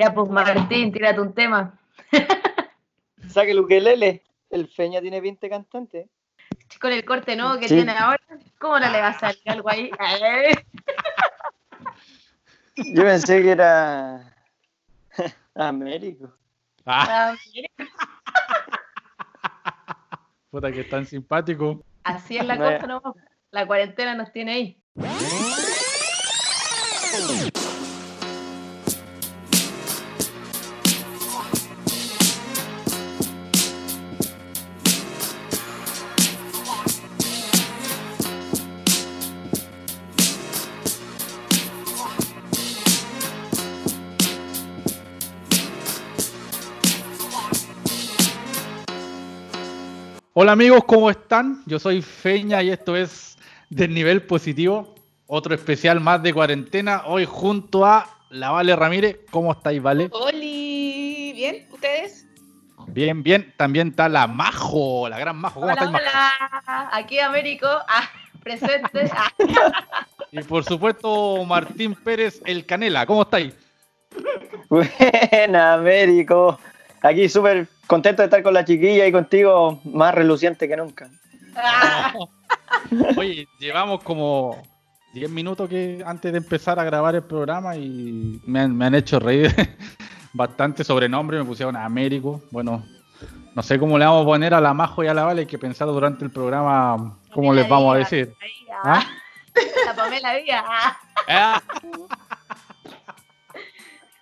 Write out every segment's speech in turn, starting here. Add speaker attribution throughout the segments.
Speaker 1: Ya, pues Martín, tírate un tema.
Speaker 2: Saque el ukelele. El Feña tiene 20 cantantes.
Speaker 1: Con el corte nuevo que
Speaker 2: Sí.
Speaker 1: tiene ahora, ¿cómo no le va a salir algo ahí?
Speaker 2: Yo pensé que era Américo.
Speaker 3: Ah,
Speaker 1: ah,
Speaker 3: puta que tan simpático.
Speaker 1: Así es la
Speaker 2: No,
Speaker 1: cosa, no. La cuarentena nos tiene ahí.
Speaker 3: Hola amigos, ¿cómo están? Yo soy Feña y esto es Del Nivel Positivo, otro especial más de cuarentena, hoy junto a la Vale Ramírez. ¿Cómo estáis, Vale?
Speaker 4: Oli, ¿bien? ¿Ustedes?
Speaker 3: Bien, bien. También está la Majo, la gran Majo. ¿Cómo
Speaker 1: Hola,
Speaker 3: estáis, Majo?
Speaker 1: hola. Aquí Américo, ah, presente. Ah,
Speaker 3: Y por supuesto, Martín Pérez, el Canela. ¿Cómo estáis?
Speaker 2: Buena, Américo. Aquí súper contento de estar con la chiquilla y contigo más reluciente que nunca.
Speaker 1: ah.
Speaker 3: Oye, llevamos como 10 minutos que antes de empezar a grabar el programa y me han, me han hecho reír bastante sobrenombre, me pusieron Américo. Bueno, no sé cómo le vamos a poner a la Majo y a la Vale, que pensar durante el programa cómo les vamos a decir. ¿Ah?
Speaker 1: ah. La Pamela Díaz. ah.
Speaker 3: Ah,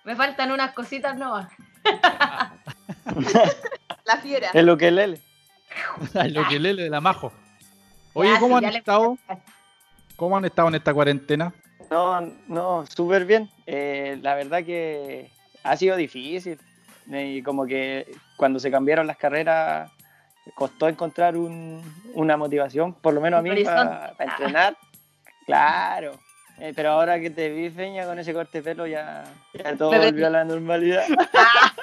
Speaker 1: Me faltan unas cositas nuevas.
Speaker 4: La fiera.
Speaker 2: El ukelele.
Speaker 3: lo que lele de la Majo. Oye, ¿cómo han estado? ¿Cómo han estado en esta cuarentena?
Speaker 2: No, no, súper bien. Eh, la verdad que ha sido difícil. Y como que cuando se cambiaron las carreras costó encontrar un- una motivación, por lo menos a mí, para entrenar. Claro. Eh, pero ahora que te vi, Feña, con ese corte de pelo, ya, ya todo
Speaker 4: Me
Speaker 2: volvió a la normalidad.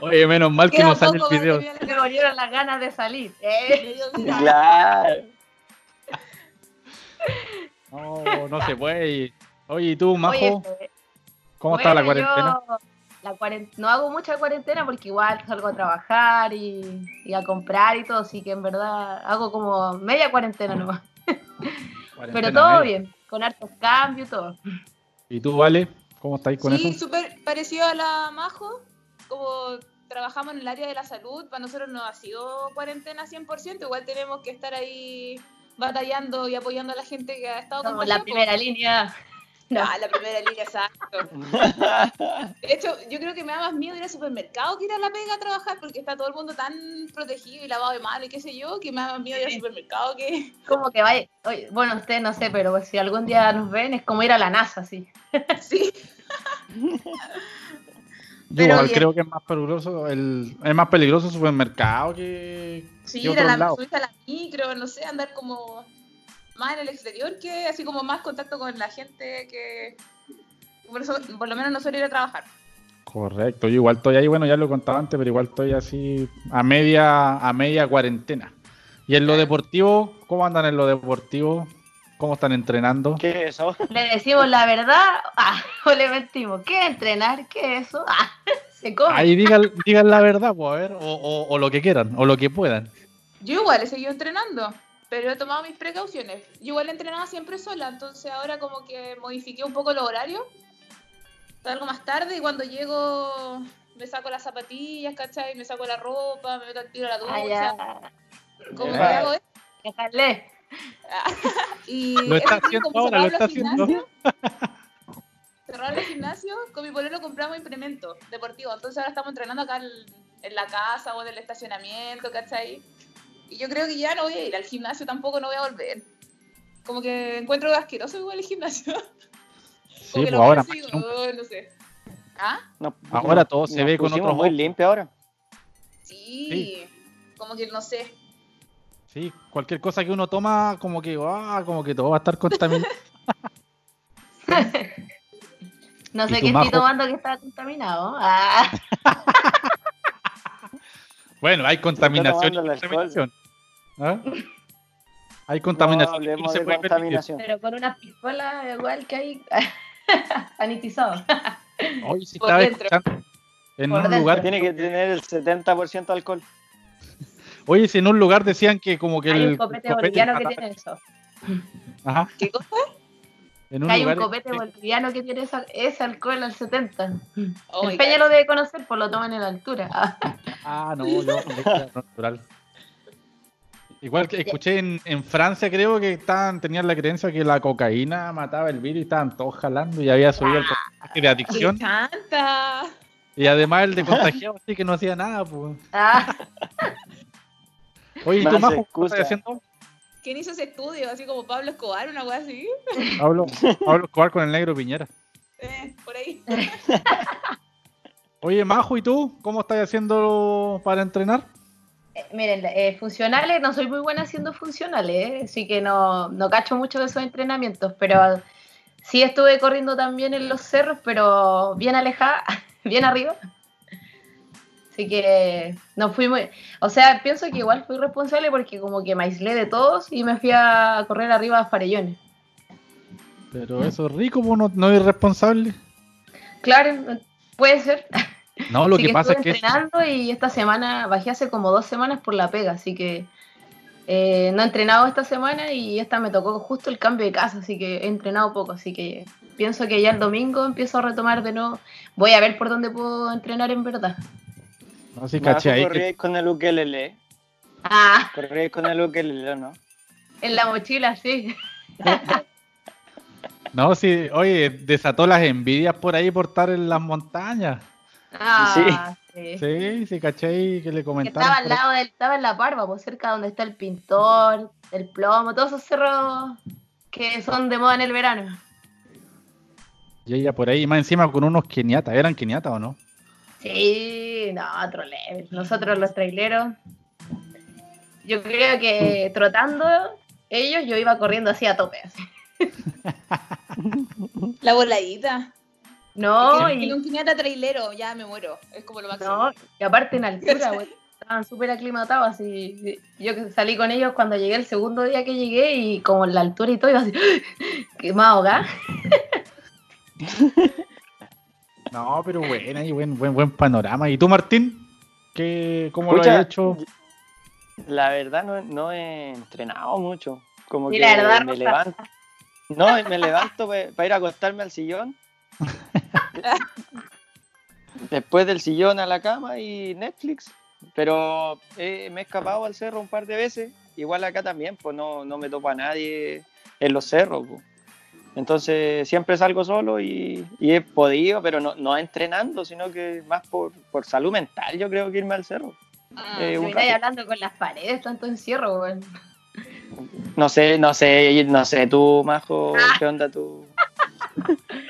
Speaker 3: Oye, menos mal que no sale el video.
Speaker 4: que
Speaker 1: volvieron las ganas de salir. eh.
Speaker 2: Claro.
Speaker 3: No, no se puede. Oye, ¿y tú, Majo?
Speaker 1: Oye, eh,
Speaker 3: ¿Cómo está la
Speaker 1: bueno,
Speaker 3: cuarentena?
Speaker 1: yo la no hago mucha cuarentena porque igual salgo a trabajar y, y a comprar y todo, así que en verdad hago como media cuarentena nomás. Pero todo
Speaker 3: media.
Speaker 1: bien, con hartos cambios, todo.
Speaker 3: ¿Y tú, Vale? ¿Cómo estáis con
Speaker 4: Sí,
Speaker 3: eso?
Speaker 4: súper parecido a la Majo. Como trabajamos en el área de la salud, para nosotros no ha sido cuarentena 100%. Igual tenemos que estar ahí batallando y apoyando a la gente que ha estado
Speaker 1: Somos la
Speaker 4: contagiada,
Speaker 1: primera línea. No.
Speaker 4: Ah, la primera línea, exacto. De hecho, yo creo que me da más miedo ir al supermercado que ir a la pega a trabajar porque está todo el mundo tan protegido y lavado de mano y qué sé yo, que me da más miedo ir al supermercado que...
Speaker 1: Como que vaya, oye, bueno, ustedes no sé, pero si algún día nos ven es como ir a la NASA, sí.
Speaker 4: Sí.
Speaker 3: Yo igual
Speaker 4: bien.
Speaker 3: creo que es más peligroso el, es más peligroso el supermercado que,
Speaker 4: Sí,
Speaker 3: que
Speaker 4: ir la, a la micro, no sé, andar como más en el exterior que así como más contacto con la gente que por eso por lo menos no suelo ir a trabajar.
Speaker 3: Correcto, yo igual estoy ahí, bueno, ya lo contaba antes, pero igual estoy así a media, a media cuarentena. Y en lo deportivo, ¿cómo andan en lo deportivo? ¿Cómo están entrenando?
Speaker 2: ¿Qué es eso?
Speaker 1: Le decimos la verdad ah, o le mentimos. ¿Qué entrenar? ¿Qué es eso? Ah, se come.
Speaker 3: Ahí digan, digan la verdad, pues, a ver, o, o- o lo que quieran, o lo que puedan.
Speaker 4: Yo igual he seguido entrenando, pero he tomado mis precauciones. Yo igual entrenaba siempre sola, entonces ahora como que modifiqué un poco los horarios. Salgo más tarde y cuando llego me saco las zapatillas, ¿cachai? Me saco la ropa, me meto al tiro a la ducha.
Speaker 1: Ah, ya.
Speaker 4: Como que
Speaker 2: Ya.
Speaker 4: hago esto.
Speaker 1: Déjale.
Speaker 4: Y
Speaker 3: Lo está haciendo ahora, lo
Speaker 4: cerraron
Speaker 3: está haciendo.
Speaker 4: Cerraron el gimnasio, con mi pololo compramos implementos deportivos. Entonces ahora estamos entrenando acá en, en la casa o en el estacionamiento, ¿cachai? Y yo creo que ya no voy a ir al gimnasio, tampoco no voy a volver. Como que encuentro asqueroso igual el gimnasio.
Speaker 3: Sí,
Speaker 4: Como
Speaker 3: pues
Speaker 4: que lo
Speaker 3: ahora, nunca.
Speaker 4: oh, no sé. ¿Ah?
Speaker 2: No,
Speaker 3: Ahora todo se ve con otros
Speaker 2: muy limpio ahora.
Speaker 4: Sí. Como que no sé.
Speaker 3: Sí, cualquier cosa que uno toma, como que, ah, como que todo va a estar contaminado.
Speaker 1: No
Speaker 3: ¿Y
Speaker 1: sé qué
Speaker 3: Majo?
Speaker 1: estoy tomando que está contaminado. Ah,
Speaker 3: Bueno, hay contaminación. y. ¿Ah? Hay contaminación. que no
Speaker 2: hablemos
Speaker 3: se
Speaker 2: de
Speaker 3: puede permitir.
Speaker 2: contaminación.
Speaker 1: pero con unas piscolas igual que hay sanitizado.
Speaker 3: Hoy sí
Speaker 4: Por
Speaker 3: estaba
Speaker 4: dentro.
Speaker 3: escuchando. En
Speaker 1: Por
Speaker 3: un
Speaker 1: dentro.
Speaker 3: lugar,
Speaker 2: Tiene que tener el 70% alcohol.
Speaker 3: Oye, si en un lugar decían que como que
Speaker 1: Hay
Speaker 3: el
Speaker 1: un copete
Speaker 3: copete
Speaker 1: boliviano que tiene eso.
Speaker 3: Ajá,
Speaker 4: ¿Qué cosa?
Speaker 3: en un
Speaker 1: Que hay un copete boliviano que tiene esa- ese alcohol al 70.
Speaker 4: Oh my
Speaker 1: el Peña
Speaker 4: God.
Speaker 1: lo debe conocer, pues lo toman en la altura. Ah,
Speaker 3: Ah, no, yo natural. Igual que escuché en, en Francia, creo que estaban, tenían la creencia que la cocaína mataba el virus y estaban todos jalando y había subido el porcentaje de
Speaker 4: ¡Me
Speaker 3: adicción. Y además el de contagiado, así que no hacía nada, pues.
Speaker 1: ah,
Speaker 3: Oye, ¿y
Speaker 2: Más
Speaker 3: tú, Majo, qué estás haciendo?
Speaker 4: ¿Quién hizo ese estudio? Así como Pablo Escobar, una cosa así.
Speaker 3: Pablo, Pablo Escobar con el negro Piñera.
Speaker 4: Eh, por ahí.
Speaker 3: Oye, Majo, ¿y tú? ¿Cómo estás haciendo para entrenar?
Speaker 1: eh, miren, eh, funcionales, no soy muy buena haciendo funcionales, eh, así que no, no cacho mucho de esos entrenamientos, pero sí estuve corriendo también en los cerros, pero bien alejada, bien arriba. Así que no fui muy. O sea, pienso que igual fui responsable porque como que me aislé de todos y me fui a correr arriba a Farellones.
Speaker 3: Pero eso es rico, pues, no, no es irresponsable.
Speaker 1: Claro, puede ser.
Speaker 3: No, lo
Speaker 1: Así
Speaker 3: que pasa es
Speaker 1: estuve
Speaker 3: que...
Speaker 1: entrenando y esta semana bajé hace como dos semanas por la pega, así que eh, no he entrenado esta semana y esta me tocó justo el cambio de casa, así que he entrenado poco, así que pienso que ya el domingo empiezo a retomar de nuevo. Voy a ver por dónde puedo entrenar en verdad.
Speaker 3: No, sí,
Speaker 2: Majo,
Speaker 3: caché ahí que-
Speaker 2: corríais con el ukelele.
Speaker 1: Ah,
Speaker 2: Corríais con el ukelele, ¿no?
Speaker 1: en la mochila, sí.
Speaker 3: No, sí, oye, desató las envidias por ahí por estar en las montañas.
Speaker 1: Ah, sí.
Speaker 3: Sí, sí, caché ahí que le
Speaker 1: Que
Speaker 3: comentaron.
Speaker 1: estaba al
Speaker 3: por
Speaker 1: lado del, estaba en la parva, pues cerca donde está el pintor, el plomo, todos esos cerros que son de moda en el verano.
Speaker 3: Y ella por ahí, más encima con unos keniatas. ¿Eran keniatas o no?
Speaker 1: Sí, no, otro level. Nosotros los traileros, yo creo que trotando ellos, yo iba corriendo así a tope. así.
Speaker 4: La voladita.
Speaker 1: No,
Speaker 4: Es que
Speaker 1: y,
Speaker 4: un piñata trailero, ya me muero. Es como lo máximo.
Speaker 1: no, y aparte en altura, güey. Estaban súper aclimatados, así. Yo que salí con ellos cuando llegué el segundo día que llegué y como en la altura y todo, iba así, que más ahogada.
Speaker 3: No, pero buena y buen, buen, buen panorama. ¿Y tú, Martín? ¿Qué, ¿Cómo lo
Speaker 2: Escucha,
Speaker 3: has hecho?
Speaker 2: La verdad no, no he entrenado mucho. Como que
Speaker 1: la verdad,
Speaker 2: me levanto. No, me levanto para ir a acostarme al sillón. Después del sillón a la cama y Netflix. Pero eh, me he escapado al cerro un par de veces. Igual acá también, pues no, no me topo a nadie en los cerros. pues. Entonces siempre salgo solo y, y he podido, pero no, no entrenando, sino que más por, por salud mental, yo creo que irme al cerro.
Speaker 4: Ah,
Speaker 2: Eh, un
Speaker 1: Termináis
Speaker 2: rato.
Speaker 1: hablando con las paredes, tanto encierro, güey.
Speaker 2: No sé, no sé, no sé, tú, Majo,
Speaker 1: Ah.
Speaker 2: ¿qué onda tú?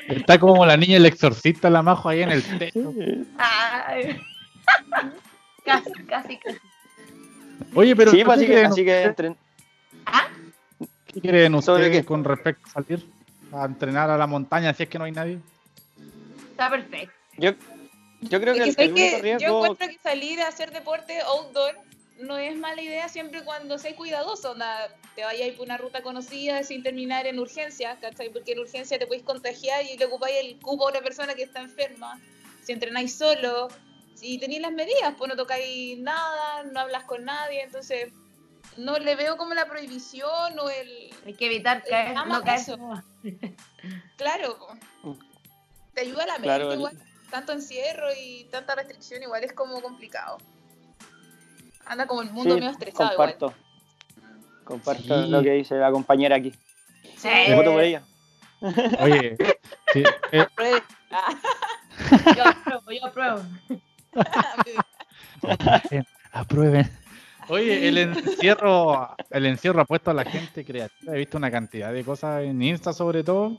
Speaker 3: Está como la niña el exorcista, la majo ahí en el techo.
Speaker 1: Ay. casi, casi, casi.
Speaker 3: Oye, pero
Speaker 2: sí,
Speaker 3: ¿qué
Speaker 2: pues así que,
Speaker 3: creen,
Speaker 2: así que entren-
Speaker 3: qué creen
Speaker 2: ¿Sobre
Speaker 3: ustedes
Speaker 2: qué?
Speaker 3: con respecto a salir a entrenar a la montaña si es que no hay nadie?
Speaker 1: Está perfecto.
Speaker 2: yo, yo creo
Speaker 4: Es
Speaker 2: que
Speaker 4: que
Speaker 2: el,
Speaker 4: que
Speaker 2: riesgo,
Speaker 4: yo encuentro que salir a hacer deporte outdoor no es mala idea siempre cuando seas cuidadoso, onda, te vayas por una ruta conocida sin terminar en urgencia, ¿cachai? Porque en urgencia te podéis contagiar y le ocupáis el cupo a una persona que está enferma. Si entrenáis solo, si tenéis las medidas, pues no tocáis nada, no hablas con nadie, entonces no le veo como la prohibición o el...
Speaker 1: Hay que evitar caer, no caer.
Speaker 4: eso. Claro, po. te ayuda a la mente
Speaker 2: Claro, el-
Speaker 4: igual. Tanto encierro y tanta restricción igual es como complicado. Anda como el mundo
Speaker 2: sí,
Speaker 4: medio estresado
Speaker 2: comparto, comparto
Speaker 3: Sí.
Speaker 2: lo que dice la compañera aquí.
Speaker 1: Sí.
Speaker 2: Me voto por ella.
Speaker 3: Oye, sí, eh.
Speaker 4: Ah,
Speaker 1: Yo apruebo, yo apruebo.
Speaker 3: aprueben. Oye, el encierro, el encierro ha puesto a la gente creativa. He visto una cantidad de cosas en Insta sobre todo.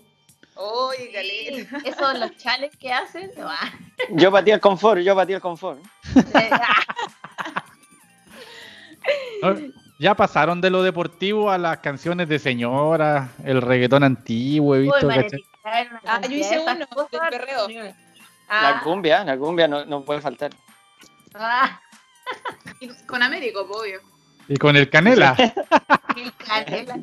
Speaker 4: Oye, caleta.
Speaker 1: Esos los chales que hacen. ah,
Speaker 2: Yo batí el confort, yo batí el confort.
Speaker 3: ¿no? Ya pasaron de lo deportivo a las canciones de señora, el reggaetón antiguo, he visto,
Speaker 4: Ah, yo hice uno, del perreo.
Speaker 1: Ah,
Speaker 2: La cumbia, la cumbia no, no puede faltar.
Speaker 1: ah,
Speaker 4: Y Con Américo, po, obvio.
Speaker 3: Y con el canela.
Speaker 1: el canela.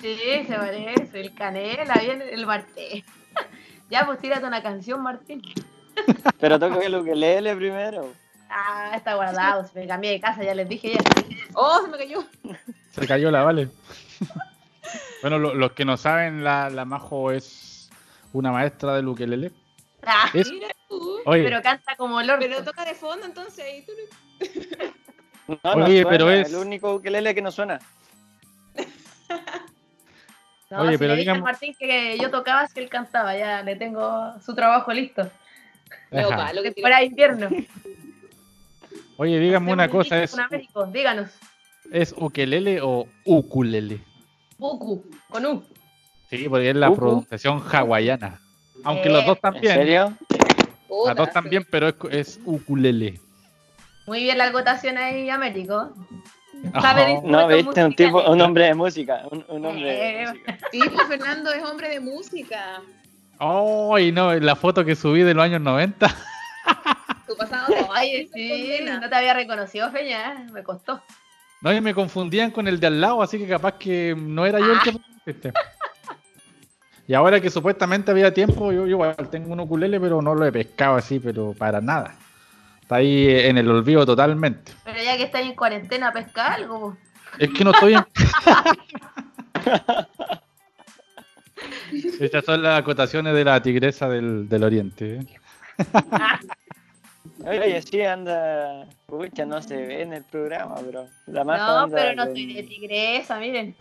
Speaker 1: Sí, se parece, el canela, bien el marté. Ya, pues tírate una canción, Martín.
Speaker 2: Pero toca el ukelele primero.
Speaker 1: Ah, está guardado. Se me cambié de casa, ya les dije ya.
Speaker 4: Oh, se me cayó.
Speaker 3: Se cayó la vale. bueno, lo- los que no saben, la, la Majo es una maestra del ukelele.
Speaker 1: Ah,
Speaker 3: Es-
Speaker 4: Mira.
Speaker 3: Oye,
Speaker 1: pero canta como el orto.
Speaker 4: Pero toca de fondo entonces ahí tú.
Speaker 2: No, no
Speaker 3: Oye,
Speaker 2: suena,
Speaker 3: pero es-
Speaker 2: el único ukelele que no suena.
Speaker 1: No,
Speaker 3: Oye,
Speaker 1: si
Speaker 3: pero
Speaker 1: le dije Martín que yo tocaba si él cantaba, ya le tengo su trabajo listo.
Speaker 4: Luego,
Speaker 3: ajá.
Speaker 4: pa, lo que tiró.
Speaker 1: Fuera invierno.
Speaker 3: oye, díganme una
Speaker 1: un
Speaker 3: cosa, ¿es,
Speaker 1: Américo, díganos.
Speaker 3: ¿es ukelele o ukulele?
Speaker 1: Uku, con U.
Speaker 3: Sí, porque es la
Speaker 2: Uku.
Speaker 3: pronunciación hawaiana. Aunque
Speaker 1: Eh,
Speaker 3: los dos
Speaker 2: ¿En
Speaker 3: también.
Speaker 2: serio?
Speaker 4: Puta,
Speaker 3: Las dos
Speaker 4: sí.
Speaker 3: también, pero es, es ukulele.
Speaker 1: Muy bien la acotación ahí, Américo. Disfrutar.
Speaker 2: No, viste, un tipo, un hombre de música. Un, un hombre
Speaker 1: Eh,
Speaker 2: de música.
Speaker 4: Sí, pues Fernando es hombre de música.
Speaker 3: Ay, no, la foto que subí de los años 90.
Speaker 4: Tu pasado te
Speaker 1: sí, no te había reconocido, Feña, ¿eh? me costó.
Speaker 3: No, y me confundían con el de al lado, así que capaz que no era yo el que este. Y ahora que supuestamente había tiempo, yo, yo igual tengo un ukulele, pero no lo he pescado así, pero para nada. Está ahí en el olvido totalmente.
Speaker 1: Pero ya que estáis en cuarentena, pesca algo.
Speaker 3: Es que no estoy en... Estas son las acotaciones de la tigresa del, del oriente. ¿eh?
Speaker 2: Oye, sí anda. Pucha, no se ve en el programa, bro. La Majo
Speaker 1: No, pero no soy de tigresa, miren.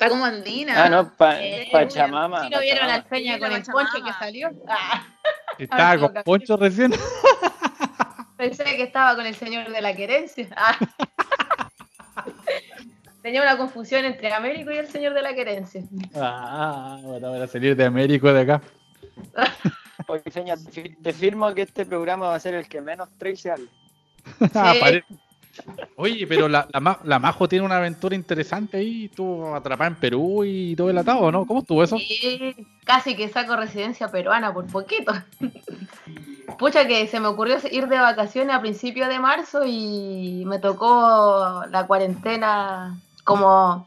Speaker 4: Está como andina.
Speaker 2: Ah, no, pa-
Speaker 1: Eh,
Speaker 2: Pachamama.
Speaker 1: Si no vieron al
Speaker 4: Sí,
Speaker 1: con el ponche
Speaker 4: Pachamama.
Speaker 1: que salió. Ah,
Speaker 3: Estaba con Poncho recién.
Speaker 1: pensé que estaba con el señor de la querencia. Ah. Tenía una confusión entre Américo y el señor de la querencia.
Speaker 3: Ah, bueno, para salir de Américo de acá.
Speaker 2: Oye, Feña, te fi- te firmo que este programa va a ser el que menos trace hable.
Speaker 3: Ah, pare- Oye, pero la, la, Ma- la Majo tiene una aventura interesante ahí, estuvo atrapada en Perú y todo el atado, ¿no? ¿Cómo estuvo eso?
Speaker 1: Y casi que saco residencia peruana por poquito. Pucha que se me ocurrió ir de vacaciones a principios de marzo y me tocó la cuarentena como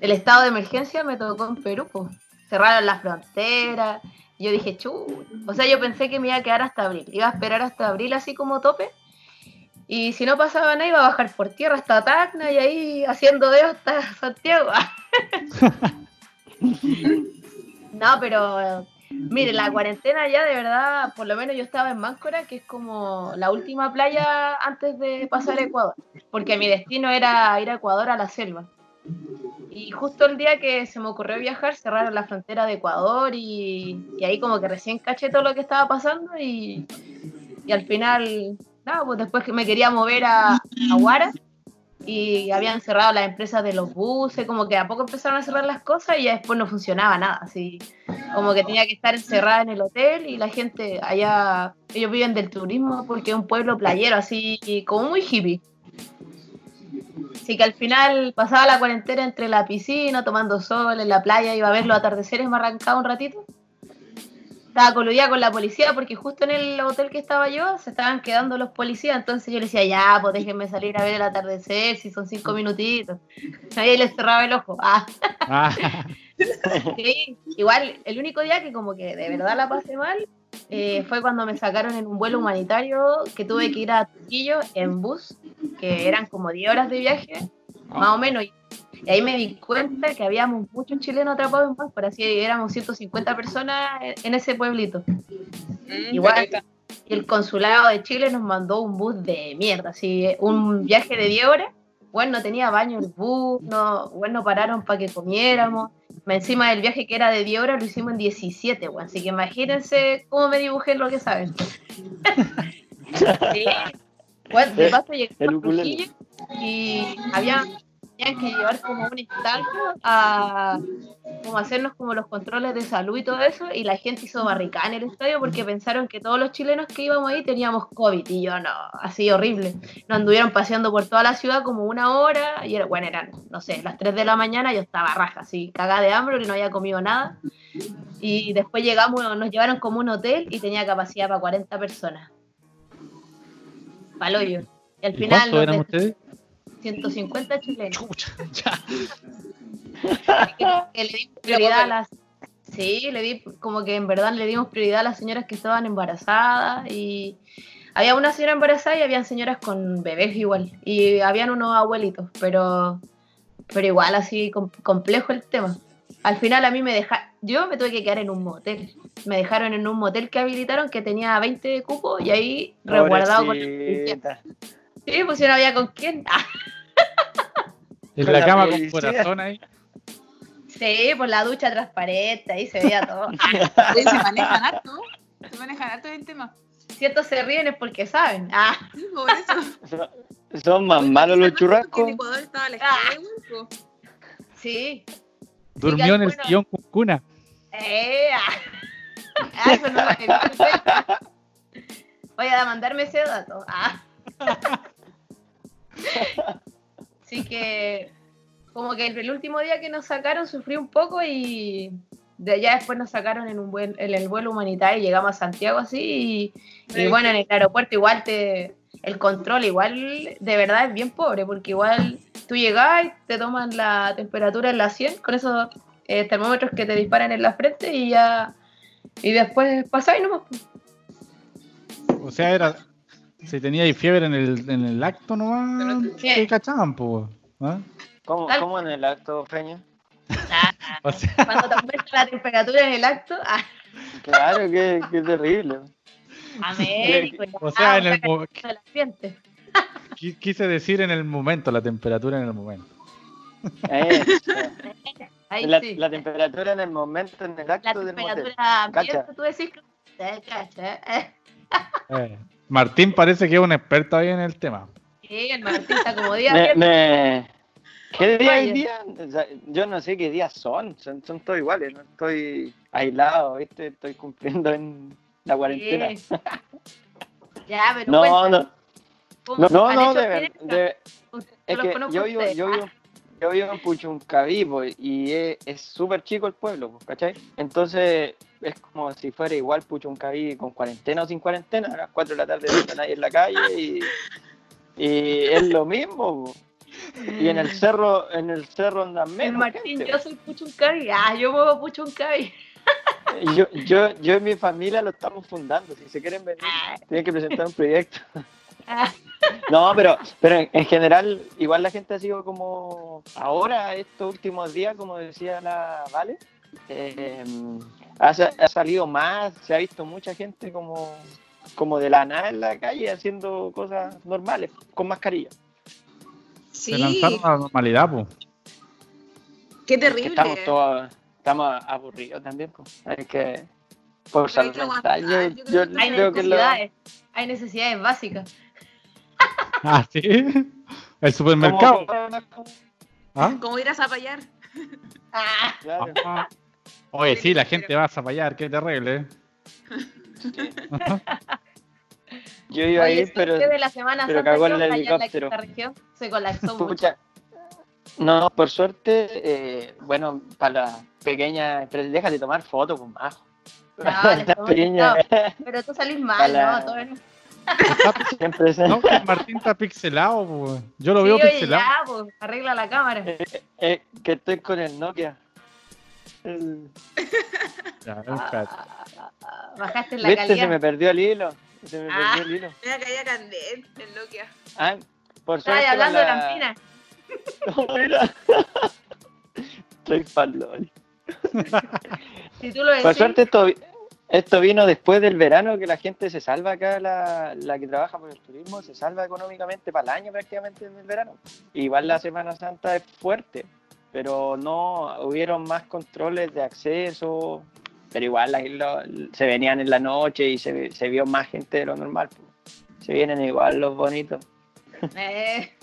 Speaker 1: el estado de emergencia me tocó en Perú. po. Cerraron las fronteras. Yo dije, chu. O sea, yo pensé que me iba a quedar hasta abril. Iba a esperar hasta abril así como tope. Y si no pasaba nada, iba a bajar por tierra hasta Tacna y ahí haciendo dedo hasta Santiago. No, pero mire, la cuarentena ya de verdad, por lo menos yo estaba en Máncora, que es como la última playa antes de pasar a Ecuador, porque mi destino era ir a Ecuador a la selva. Y justo el día que se me ocurrió viajar, cerraron la frontera de Ecuador y, y ahí como que recién caché todo lo que estaba pasando y, y al final, nada, pues después que me quería mover a, a Huara y habían cerrado las empresas de los buses, como que a poco empezaron a cerrar las cosas y ya después no funcionaba nada, así como que tenía que estar encerrada en el hotel y la gente allá, ellos viven del turismo porque es un pueblo playero, así como muy hippie. Así que al final pasaba la cuarentena entre la piscina, tomando sol en la playa, iba a ver los atardeceres, me arrancaba un ratito. Estaba coludida con la policía porque justo en el hotel que estaba yo se estaban quedando los policías, entonces yo le decía, ya, pues déjenme salir a ver el atardecer, si son cinco minutitos. Ahí les cerraba el ojo. Ah.
Speaker 3: Ah,
Speaker 1: Sí, igual el único día que como que de verdad la pasé mal eh, fue cuando me sacaron en un vuelo humanitario que tuve que ir a Trujillo en bus, que eran como 10 horas de viaje, más o menos. Y y ahí me di cuenta que habíamos muchos chilenos atrapados en Máncora, así éramos 150 personas en- ese pueblito.
Speaker 4: Mm,
Speaker 1: Igual. Y el consulado de Chile nos mandó un bus de mierda, así, un viaje de 10 horas. Bueno, no tenía baño el bus, no, bueno, pararon para que comiéramos. Más Encima del viaje que era de 10 horas lo hicimos en 17, bueno, así que imagínense cómo me dibujé lo que saben. Sí. Bueno, de paso llegué
Speaker 2: El
Speaker 1: a. Trujillo y había tenían que llevar como un estalco a como hacernos como los controles de salud y todo eso y la gente hizo barricada en el estadio porque pensaron que todos los chilenos que íbamos ahí teníamos COVID y yo no, así horrible. Nos anduvieron paseando por toda la ciudad como una hora y era, bueno, eran, no sé, las 3 de la mañana yo estaba raja, así cagada de hambre porque no había comido nada y después llegamos, nos llevaron como un hotel y tenía capacidad para 40 personas. Paloyo. Y al
Speaker 3: ¿Y
Speaker 1: final
Speaker 3: cuántos eran ustedes?
Speaker 1: 150 chilenos.
Speaker 3: Chucha, ya.
Speaker 1: que, que le dimos prioridad a las Sí, le di, como que en verdad le dimos prioridad a las señoras que estaban embarazadas y había una señora embarazada y habían señoras con bebés igual y habían unos abuelitos, pero, pero igual así com- complejo el tema. Al final a mí me dejaron, yo me tuve que quedar en un motel. Me dejaron en un motel que habilitaron que tenía 20 cupos y ahí resguardado con
Speaker 2: Pobrecita.
Speaker 1: Sí, pues si no había con quién. Ah,
Speaker 3: En
Speaker 2: Con
Speaker 3: la
Speaker 2: la
Speaker 3: cama con
Speaker 2: policía.
Speaker 3: corazón ahí.
Speaker 1: sí, pues la ducha transparente, ahí se veía todo.
Speaker 4: Se manejan harto. Se manejan harto el tema.
Speaker 1: Si estos se ríen es porque saben. Ah,
Speaker 4: Sí, por eso.
Speaker 2: Son- más malos los churrascos.
Speaker 4: el Ecuador estaba de Huelco.
Speaker 1: sí.
Speaker 3: Durmió en el
Speaker 1: bueno.
Speaker 3: sillón con cuna.
Speaker 1: Eh, ah. Ah, eso no lo. Voy a mandarme ese dato. Ah. Así que, como que el último día que nos sacaron sufrí un poco y de allá después nos sacaron en, un buen, en el vuelo humanitario y llegamos a Santiago así. Y, bueno, en el aeropuerto igual te. El control igual de verdad es bien pobre porque igual tú llegas y te toman la temperatura en la 100 con esos eh, termómetros que te disparan en la frente y ya. Y después pasáis nomás.
Speaker 3: O sea, era. Si tenía ahí fiebre en el, en el acto nomás,
Speaker 1: Sí.
Speaker 3: te cachaban, pues. ¿ah?
Speaker 2: ¿Cómo, cómo en el acto, Feña?
Speaker 3: O sea,
Speaker 1: Cuando te aumenta la temperatura en el acto, ah,
Speaker 2: Claro, qué, qué terrible.
Speaker 1: Américo,
Speaker 3: O sea, en el
Speaker 1: saca
Speaker 3: mo-
Speaker 1: del ambiente.
Speaker 3: qui- quise decir en el momento, la temperatura en el momento.
Speaker 1: Ahí
Speaker 2: La,
Speaker 1: sí.
Speaker 2: la temperatura en el momento, en el
Speaker 1: La
Speaker 2: acto del motel.
Speaker 1: temperatura ambiente,
Speaker 2: Cacha.
Speaker 1: tú decís que te cacha, eh.
Speaker 3: Martín parece que es un experto ahí en el tema.
Speaker 1: Sí, el Martín está como día
Speaker 2: Me,
Speaker 1: bien.
Speaker 2: me- ¿Qué día hay
Speaker 1: Vaya.
Speaker 2: día? O sea, yo no sé qué días son, son, son todos iguales, no estoy aislado, ¿viste? Estoy cumpliendo en la cuarentena.
Speaker 1: Sí. Ya, pero
Speaker 2: No,
Speaker 1: cuenta,
Speaker 2: no,
Speaker 1: ¿cómo
Speaker 2: no, no, no, de de-
Speaker 1: Ustedes
Speaker 2: Es que yo vivo, yo vivo, yo vivo en Puchuncaví po, y es súper chico el pueblo, po, ¿cachai? Entonces es como si fuera igual Puchuncaví con cuarentena o sin cuarentena, a las 4 de la tarde no está nadie en la calle y, y es lo mismo. Y en el cerro, en el cerro andan menos
Speaker 1: Martín,
Speaker 2: gente,
Speaker 1: yo soy Puchuncavi. Ah, yo muevo Puchuncavi.
Speaker 2: po. yo, yo, yo y mi familia lo estamos fundando, si se quieren venir,
Speaker 1: Ah,
Speaker 2: tienen que presentar un proyecto. No, pero, pero en, en general, igual la gente ha sido como, ahora, estos últimos días, como decía la Vale, eh, ha, sa- ha salido más, se ha visto mucha gente como, como de la nada en la calle haciendo cosas normales, con mascarilla.
Speaker 3: Se
Speaker 4: Sí,
Speaker 3: lanzaron a la normalidad, pues.
Speaker 4: qué
Speaker 2: Es que
Speaker 4: terrible.
Speaker 2: estamos todos, estamos aburridos también, pues. Hay que, por salud mental, yo,
Speaker 4: aguantar, yo
Speaker 2: yo
Speaker 4: creo que
Speaker 1: hay
Speaker 2: creo que lo-
Speaker 1: necesidades. Hay necesidades básicas.
Speaker 3: Ah, sí. El supermercado.
Speaker 2: ¿Cómo-
Speaker 3: ¿Ah?
Speaker 4: Como ir a zapallar.
Speaker 1: Ah,
Speaker 2: Claro.
Speaker 3: Oye, sí, la gente va a zapallar, qué terrible. ¿eh?
Speaker 2: Yo iba a
Speaker 1: Oye,
Speaker 2: ir,
Speaker 1: sí,
Speaker 2: pero...
Speaker 1: usted de la Semana
Speaker 2: pero cagó
Speaker 1: ¿qué
Speaker 2: el
Speaker 1: la
Speaker 2: helicóptero.
Speaker 1: quinta región? Se colapsó mucho.
Speaker 2: Pucha. No, por suerte, eh, bueno, para las pequeñas empresas, déjate tomar fotos, pues majo.
Speaker 1: No, Pero tú salís mal,
Speaker 2: Para-
Speaker 1: ¿no? Todo en-
Speaker 2: siempre se-
Speaker 3: No, el Martín está pixelado, pues. Yo lo
Speaker 1: Sí,
Speaker 3: veo
Speaker 1: oye,
Speaker 3: pixelado.
Speaker 1: ya, pues, arregla la cámara.
Speaker 2: eh, que estoy con el Nokia. El-
Speaker 3: Ya.
Speaker 1: Ah, Bajaste la
Speaker 2: ¿Viste? Se
Speaker 1: calidad.
Speaker 2: me perdió el hilo. Se me
Speaker 1: Ah.
Speaker 2: perdió el hilo.
Speaker 4: Mira que haya candente el Nokia.
Speaker 2: Ah, por suerte.
Speaker 1: hablando de
Speaker 2: con
Speaker 1: la mina.
Speaker 2: No, mira. Estoy palón.
Speaker 1: Si tú lo decís.
Speaker 2: Por suerte esto, esto vino después del verano que la gente se salva acá, la, la que trabaja por el turismo, se salva económicamente para el año prácticamente en el verano. Igual la Semana Santa es fuerte, pero no hubieron más controles de acceso, pero igual la- se venían en la noche y se, se vio más gente de lo normal. Se vienen igual los bonitos.
Speaker 1: Eh,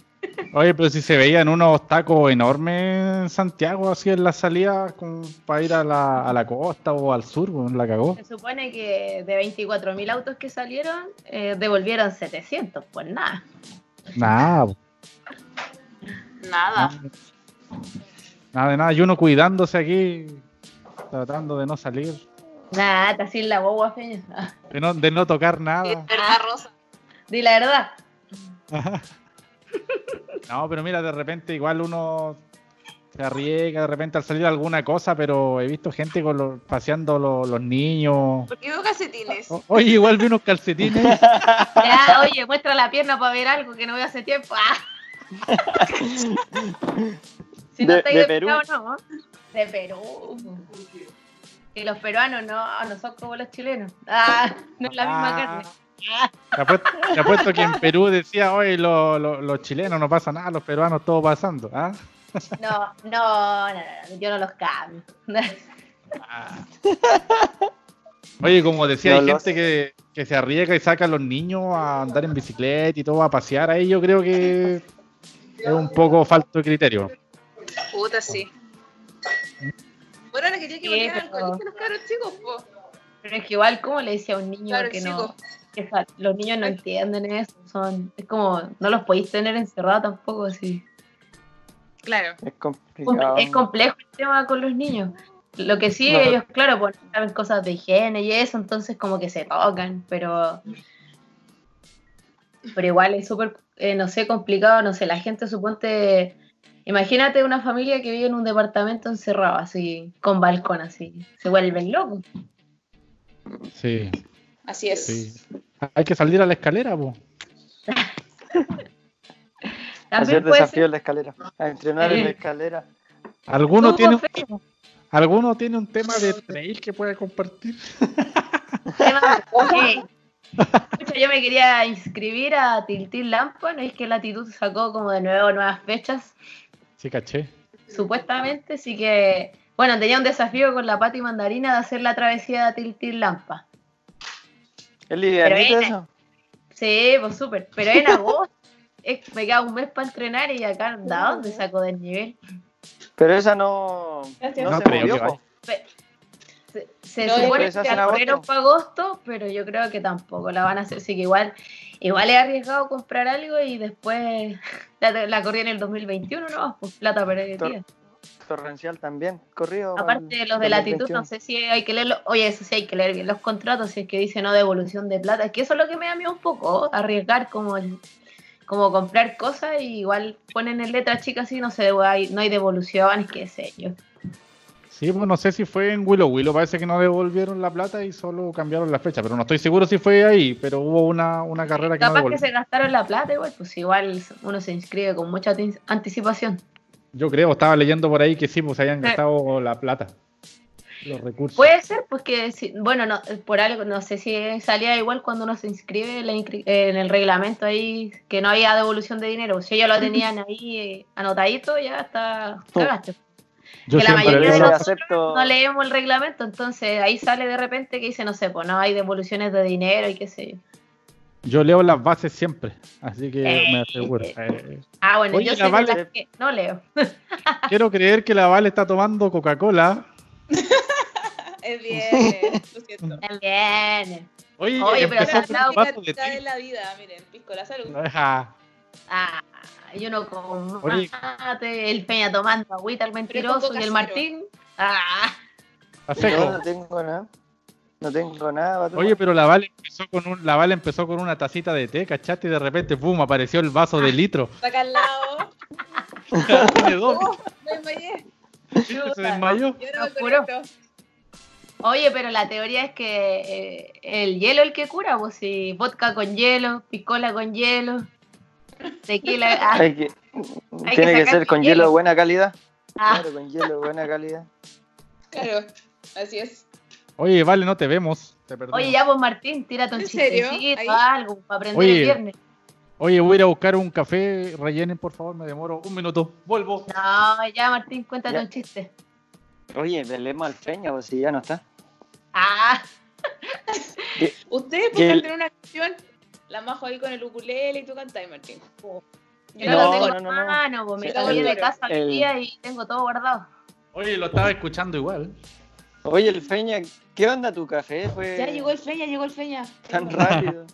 Speaker 3: Oye, pero si se veían unos tacos enormes en Santiago, así en la salida, como para ir a la, a la costa o al sur, pues, la cagó.
Speaker 1: se supone que de 24.000 autos que salieron, eh, devolvieron 700. Pues nada.
Speaker 3: Nada,
Speaker 4: Nada.
Speaker 3: nada de nada. Y uno cuidándose aquí, tratando de no salir,
Speaker 1: Nada, está sin la boba, feña.
Speaker 3: De no, de no tocar
Speaker 4: Es
Speaker 3: nada.
Speaker 4: verdad, Rosa.
Speaker 1: Di la verdad.
Speaker 3: No, pero mira, de repente igual uno se arriesga de repente al salir alguna cosa, pero he visto gente con los, paseando lo- los niños.
Speaker 4: Porque veo calcetines.
Speaker 3: O- Oye, igual vi unos calcetines.
Speaker 1: Ya, oye, muestra la pierna para ver algo que no veo hace tiempo. Ah. si no
Speaker 2: De-
Speaker 1: estáis
Speaker 2: de
Speaker 1: de
Speaker 2: Perú.
Speaker 1: Perú, no. De Perú. Y los peruanos no, no son como los chilenos. Ah, no es la misma
Speaker 3: Ah.
Speaker 1: carne.
Speaker 3: Te apuesto, te apuesto que en Perú decía, oye, lo- lo- los chilenos no pasa nada, los peruanos todo pasando. ¿ah?
Speaker 1: no, no, no, no, yo no los cambio.
Speaker 3: Oye, como decía,
Speaker 2: No
Speaker 3: hay gente que, que se arriesga y saca a los niños a andar en bicicleta y todo, a pasear ahí, yo creo que es un poco falto de criterio.
Speaker 4: Puta, sí. Bueno, le quería que
Speaker 1: Sí,
Speaker 4: volvieran al
Speaker 1: pero-
Speaker 4: colegio los caros chicos, po.
Speaker 1: Pero es que igual, ¿cómo le decía a un niño
Speaker 4: Claro,
Speaker 1: que no? que los niños no entienden eso. Son, es como, no los podéis tener encerrados tampoco. Así.
Speaker 4: Claro.
Speaker 2: Es complicado.
Speaker 1: Es complejo el tema con los niños. Lo que sí,
Speaker 2: No.
Speaker 1: ellos, claro, pues saben cosas de higiene y eso, entonces como que se tocan, pero. Pero igual es súper, eh, no sé, complicado, no sé, la gente suponte. Imagínate una familia que vive en un departamento encerrado, así, con balcón, así. Se vuelven locos.
Speaker 3: Sí,
Speaker 4: Así es.
Speaker 3: sí. Hay que salir a la escalera.
Speaker 1: También
Speaker 2: Hacer desafío en la escalera. A entrenar en la escalera.
Speaker 3: ¿Alguno tiene, un, ¿Alguno tiene un tema de trail que pueda compartir?
Speaker 1: tema- yo me quería inscribir a Tiltil Lampa, ¿no es que Latitud sacó como de nuevo nuevas fechas?
Speaker 3: Sí, caché.
Speaker 1: Supuestamente, sí que. Bueno, tenía un desafío con la Pati Mandarina de hacer la travesía de Tiltil Lampa.
Speaker 2: ¿Es livianito
Speaker 1: Pero
Speaker 2: eso?
Speaker 1: Sí, pues súper. Pero en agosto es- me queda un mes para entrenar y acá, ¿de dónde saco del nivel?
Speaker 2: Pero esa no,
Speaker 4: Gracias.
Speaker 2: no
Speaker 3: No
Speaker 2: se
Speaker 3: creo
Speaker 2: movió.
Speaker 1: Se, se
Speaker 4: No,
Speaker 1: supone que
Speaker 2: en
Speaker 1: la corrieron para agosto, pero yo creo que tampoco la van a hacer. Así que igual, igual he arriesgado comprar algo y después la, la corrí en el 2021, ¿no? Pues plata perdida.
Speaker 2: Torrencial también. Corrido.
Speaker 1: Aparte de los de latitud,
Speaker 2: 2021.
Speaker 1: no sé si hay que leerlo. Oye, eso sí hay que leer bien los contratos, si es que dice no devolución de plata. Es que eso es lo que me da miedo un poco, arriesgar como el- como comprar cosas y igual ponen en letras chicas así, no sé, hay- no hay devoluciones, qué sé yo.
Speaker 3: Sí, pues no sé si fue en Willow Willow, parece que no devolvieron la plata y solo cambiaron la fecha, pero no estoy seguro si fue ahí, pero hubo una, una carrera que no
Speaker 1: Capaz que
Speaker 3: devolvieron.
Speaker 1: se gastaron la plata igual, pues igual uno se inscribe con mucha anticipación.
Speaker 3: Yo creo, estaba leyendo por ahí que sí, pues habían gastado la plata, los recursos.
Speaker 1: Puede ser, pues que, si- bueno, no, por algo, no sé si salía igual cuando uno se inscribe en, la inscri- en el reglamento ahí, que no había devolución de dinero. Si ellos lo tenían ahí eh, anotadito, ya está, cagaste.
Speaker 3: Yo
Speaker 1: que la mayoría de nosotros
Speaker 2: acepto-
Speaker 1: no leemos el reglamento, entonces ahí sale de repente que dice, no sé, pues no hay devoluciones de dinero y qué sé yo.
Speaker 3: Yo leo las bases siempre, así que
Speaker 1: Eh,
Speaker 3: me aseguro. Eh,
Speaker 1: Ah, bueno,
Speaker 3: Oye,
Speaker 1: yo
Speaker 3: la
Speaker 1: soy de
Speaker 3: Vale-
Speaker 1: las que no leo.
Speaker 3: quiero creer que la Vale está tomando Coca-Cola.
Speaker 4: Es bien, lo siento.
Speaker 1: También.
Speaker 3: Oye,
Speaker 1: Oye, pero ha
Speaker 3: un
Speaker 1: dado
Speaker 3: vaso de
Speaker 4: la vida, miren, pisco la salud.
Speaker 3: No deja-
Speaker 1: Ah, yo no como
Speaker 3: Oye.
Speaker 1: mate, el Peña tomando agüita, el
Speaker 4: es
Speaker 1: mentiroso y el Martín. Ah,
Speaker 3: seco.
Speaker 2: no tengo nada. No tengo nada.
Speaker 3: Oye, pero la Vale empezó con un, la Vale empezó con una tacita de té, ¿cachaste? Y de repente, ¡pum! apareció el vaso de litro.
Speaker 4: Está acá al lado.
Speaker 3: Tiene dos.
Speaker 4: Oh, me desmayé.
Speaker 3: Se desmayó.
Speaker 1: Oye, pero la teoría es que eh, el hielo es el que cura, pues si vodka con hielo, piscola con hielo, tequila. ah,
Speaker 2: Hay que,
Speaker 1: Hay
Speaker 2: tiene
Speaker 1: que
Speaker 2: ser con
Speaker 1: hielo.
Speaker 2: hielo de buena calidad.
Speaker 1: ah,
Speaker 2: Claro, con hielo de buena calidad.
Speaker 4: Claro, así es.
Speaker 3: Oye, Vale, no te vemos. Te.
Speaker 1: Oye, ya pues Martín, tírate un
Speaker 4: ¿En serio?
Speaker 1: chistecito, algo, para aprender
Speaker 3: Oye.
Speaker 1: el viernes.
Speaker 3: Oye, voy a ir a buscar un café. Rellenen, por favor, me demoro un minuto. Vuelvo.
Speaker 1: No, ya Martín, cuéntate
Speaker 2: Ya.
Speaker 1: un chiste.
Speaker 2: Oye, velemos al Peña, pues si ya no está.
Speaker 1: Ah,
Speaker 4: Ustedes pueden tener una canción, la majo ahí con el ukulele y tú cantáis, Martín.
Speaker 1: yo
Speaker 2: No,
Speaker 1: no, lo tengo
Speaker 2: no, no,
Speaker 1: mano, pues me
Speaker 4: Sí,
Speaker 1: cambié de casa
Speaker 2: el-
Speaker 1: el día y tengo todo guardado.
Speaker 3: Oye, lo estaba escuchando igual.
Speaker 2: Oye, el Peña, ¿qué onda tu café? Fue
Speaker 4: Ya llegó el feña, llegó el feña.
Speaker 2: tan rápido.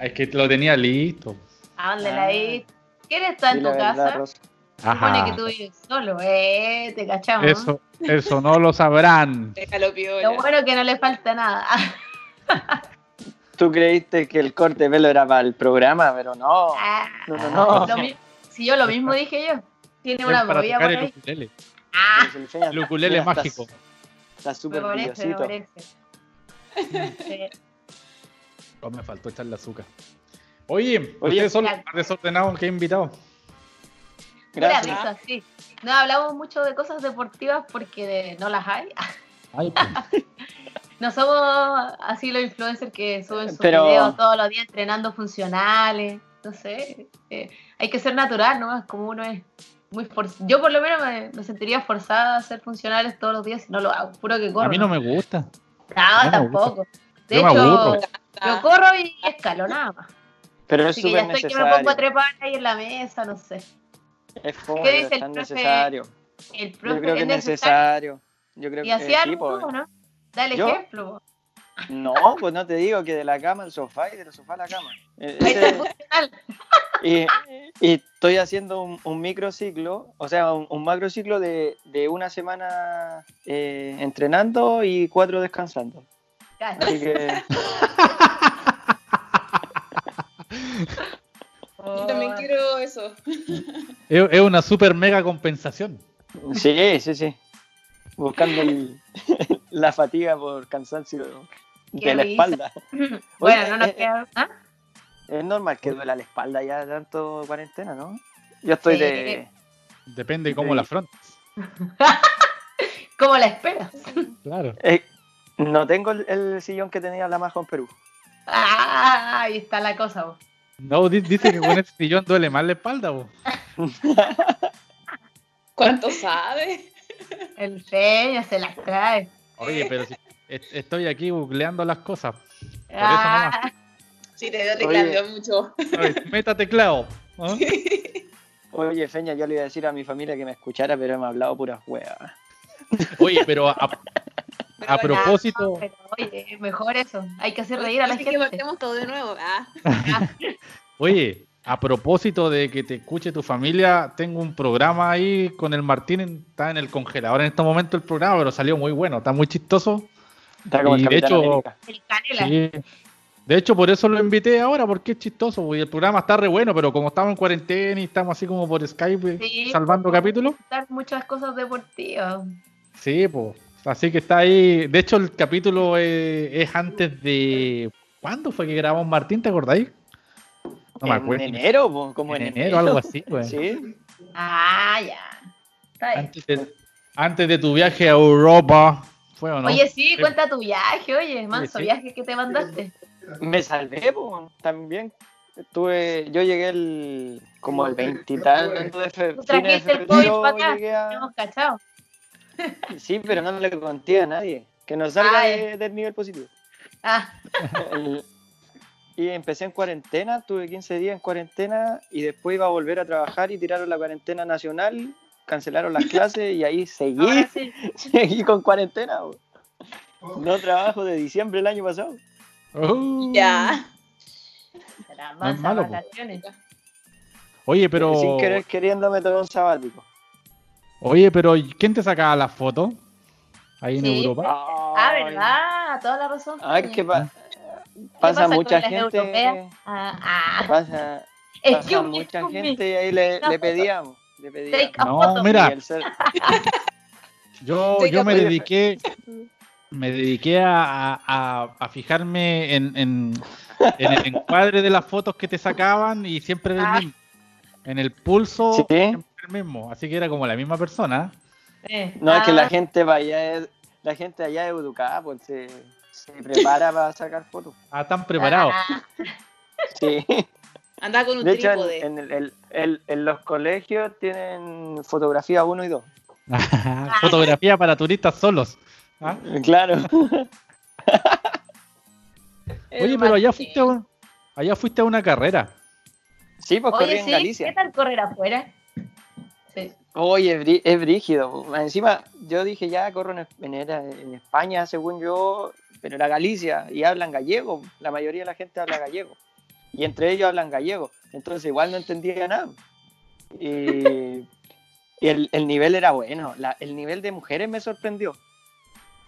Speaker 3: Es que lo tenía listo.
Speaker 1: ¿A dónde
Speaker 2: Ah.
Speaker 1: la vi? ¿Quién está en tu casa?
Speaker 2: Rosa.
Speaker 1: Supone
Speaker 3: Ajá.
Speaker 1: que tú vives solo, eh, te cachamos.
Speaker 3: Eso, eso no lo sabrán.
Speaker 4: Déjalo piola.
Speaker 1: Lo bueno es que no le falta nada.
Speaker 2: Tú creíste que el corte de pelo era para el programa, pero no.
Speaker 1: Ah,
Speaker 2: No, no, no.
Speaker 1: si yo lo mismo dije yo. Tiene
Speaker 3: Es
Speaker 1: una
Speaker 3: para
Speaker 1: movida
Speaker 3: tocar
Speaker 1: por
Speaker 3: el
Speaker 1: ahí.
Speaker 3: ukulele.
Speaker 1: Ah,
Speaker 2: El Feña-
Speaker 3: El ukulele mágico.
Speaker 2: Está súper brillosito.
Speaker 1: Sí.
Speaker 3: Oh, me faltó echarle azúcar. Oye,
Speaker 2: Oye,
Speaker 3: ustedes son los más desordenados que he invitado.
Speaker 2: Gracias.
Speaker 1: sí. No hablamos mucho de cosas deportivas porque de- no las hay.
Speaker 3: Ay, pues.
Speaker 1: No somos así los influencers que suben sus
Speaker 2: Pero-
Speaker 1: videos todos los días entrenando funcionales. No sé. eh, hay que ser natural nomás, como uno es. Muy for- Yo por lo menos me, me sentiría forzada a hacer funcionales todos los días si no lo hago. Puro que corro.
Speaker 3: a mí no me gusta.
Speaker 1: No,
Speaker 3: me
Speaker 1: tampoco. De
Speaker 3: Yo
Speaker 1: hecho, yo corro y escalo nada más.
Speaker 2: Pero es
Speaker 1: Así que ya
Speaker 2: súper
Speaker 1: estoy que me pongo a
Speaker 2: necesario.
Speaker 1: trepar ahí en la mesa, no sé.
Speaker 2: Es fome,
Speaker 1: ¿Qué dice
Speaker 2: es
Speaker 1: el profe?
Speaker 2: necesario.
Speaker 1: El
Speaker 2: Yo
Speaker 1: profe
Speaker 2: creo que es
Speaker 1: necesario.
Speaker 2: necesario. Yo creo
Speaker 1: Y
Speaker 2: que
Speaker 1: algo,
Speaker 2: pues.
Speaker 1: ¿no? Dale
Speaker 2: ¿Yo?
Speaker 1: ejemplo.
Speaker 2: No, pues no te digo que de la cama al sofá y de la sofá a la cama. Eh, ese- y, y estoy haciendo un, un microciclo, o sea, un, un macrociclo de, de una semana eh, entrenando y cuatro descansando.
Speaker 1: Claro.
Speaker 2: Así que
Speaker 4: Yo también quiero eso.
Speaker 3: Es, es una super mega compensación.
Speaker 2: sí, sí, sí. Buscando el- la fatiga por cansancio de la espalda.
Speaker 1: Bueno,
Speaker 2: Oye,
Speaker 1: no nos
Speaker 2: eh,
Speaker 1: queda. ¿ah?
Speaker 2: Es normal que duela la espalda ya tanto cuarentena, ¿no? Yo estoy
Speaker 1: Sí.
Speaker 2: de...
Speaker 3: Depende de cómo la afrontes.
Speaker 1: ¿Cómo la esperas?
Speaker 3: Claro.
Speaker 2: eh, no tengo el, el sillón que tenía la majo en Perú.
Speaker 1: Ah, ahí está la cosa. po.
Speaker 3: No, di- dice que con ese sillón duele más la espalda, vos.
Speaker 4: ¿Cuánto sabe?
Speaker 1: El feño se las trae.
Speaker 3: Oye, pero si estoy aquí googleando las cosas. eso
Speaker 1: Ah,
Speaker 4: Sí, te veo teclando mucho.
Speaker 3: Meta teclado.
Speaker 2: Oye, Feña, yo le iba a decir a mi familia que me escuchara, pero me ha hablado puras huevas.
Speaker 3: Oye, pero a, a
Speaker 4: Pero ya,
Speaker 3: propósito,
Speaker 1: pero oye, mejor eso. Hay que hacer reír a la
Speaker 4: Así que
Speaker 1: gente.
Speaker 4: partemos todo de nuevo. Ah.
Speaker 3: oye, a propósito de que te escuche tu familia, tengo un programa ahí con el Martín, está en el congelador en este momento el programa, pero salió muy bueno, está muy chistoso.
Speaker 2: Está como el
Speaker 3: Y de hecho-
Speaker 2: América.
Speaker 1: El canela.
Speaker 3: Sí. De hecho, por eso lo invité ahora, porque es chistoso, y el programa está re bueno, pero como estamos en cuarentena y estamos así como por Skype
Speaker 1: Sí,
Speaker 3: salvando
Speaker 1: pues,
Speaker 3: capítulos,
Speaker 1: muchas cosas deportivas.
Speaker 3: sí, pues. Así que está ahí. De hecho, el capítulo eh, es antes de. ¿Cuándo fue que grabamos Martín? ¿Te acordáis? No me
Speaker 2: en
Speaker 3: acuerdo.
Speaker 2: enero, po, como en,
Speaker 3: en enero, algo así, pues.
Speaker 2: Sí.
Speaker 1: Ah, ya. Está bien.
Speaker 3: Antes de, antes de tu viaje a Europa. ¿Fue o no?
Speaker 1: Oye, sí, cuenta tu viaje, oye, manso
Speaker 3: sí.
Speaker 1: viaje que te mandaste.
Speaker 2: Me salvé, po, también. Estuve, yo llegué el, como el 20 y tanto de fe-
Speaker 1: Tú
Speaker 2: fines de
Speaker 1: trajiste el
Speaker 2: febrero.
Speaker 1: COVID para acá,
Speaker 2: llegué a-
Speaker 1: hemos cachado.
Speaker 2: Sí, pero no le conté a nadie. Que no salga
Speaker 1: Ah,
Speaker 2: de- del nivel positivo.
Speaker 1: Ah,
Speaker 2: El- y empecé en cuarentena, tuve 15 días en cuarentena y después iba a volver a trabajar y tiraron la cuarentena nacional, cancelaron las clases y ahí seguí,
Speaker 1: sí.
Speaker 2: seguí con cuarentena. No trabajo de diciembre del año pasado.
Speaker 3: Uh.
Speaker 4: Ya.
Speaker 3: Es
Speaker 1: mansas
Speaker 3: malo. Oye, pero.
Speaker 2: Sin querer queriendo me tomé un sabático.
Speaker 3: Oye, pero ¿quién te sacaba las fotos? Ahí en
Speaker 1: Sí.
Speaker 3: Europa.
Speaker 1: Ah, ¿verdad? Toda la razón.
Speaker 2: Ay,
Speaker 1: Feña.
Speaker 2: que pa- pasa
Speaker 1: pasa con
Speaker 2: mucha
Speaker 1: las
Speaker 2: gente.
Speaker 1: Ah, ah.
Speaker 2: Pasa, pasa mucha gente y ahí le, pedíamos. Le
Speaker 1: a
Speaker 3: No, mira. Yo, yo me
Speaker 2: capaz.
Speaker 3: dediqué, me dediqué a, a- a fijarme en, en- en el encuadre de las fotos que te sacaban y siempre era el
Speaker 1: Ah.
Speaker 3: mismo. En el pulso,
Speaker 2: ¿Sí?
Speaker 3: siempre el mismo. Así que era como la misma persona.
Speaker 1: Eh,
Speaker 2: No, es que
Speaker 1: ah,
Speaker 2: la gente vaya es, la gente allá es educada, pues se, se prepara para sacar fotos.
Speaker 3: Ah, tan preparado.
Speaker 1: ah,
Speaker 2: Sí.
Speaker 4: Andaba con un
Speaker 2: De hecho, en,
Speaker 4: trípode.
Speaker 2: en el- el- el- en los colegios tienen fotografía 1 y 2.
Speaker 3: Fotografía para turistas solos. ¿Ah?
Speaker 2: Claro.
Speaker 3: Oye, pero allá fuiste, a un- allá fuiste a una carrera.
Speaker 2: Sí, pues corrí
Speaker 1: Oye,
Speaker 2: en
Speaker 1: sí,
Speaker 2: Galicia.
Speaker 1: ¿qué tal correr afuera? Sí.
Speaker 2: Oye, es brí- es brígido. Encima, yo dije ya corro en, en- era en España, según yo, pero era Galicia y hablan gallego. La mayoría de la gente habla gallego. Y entre ellos hablan gallego. Entonces, igual no entendía nada. Y, y el, el nivel era bueno. La- el nivel de mujeres me sorprendió.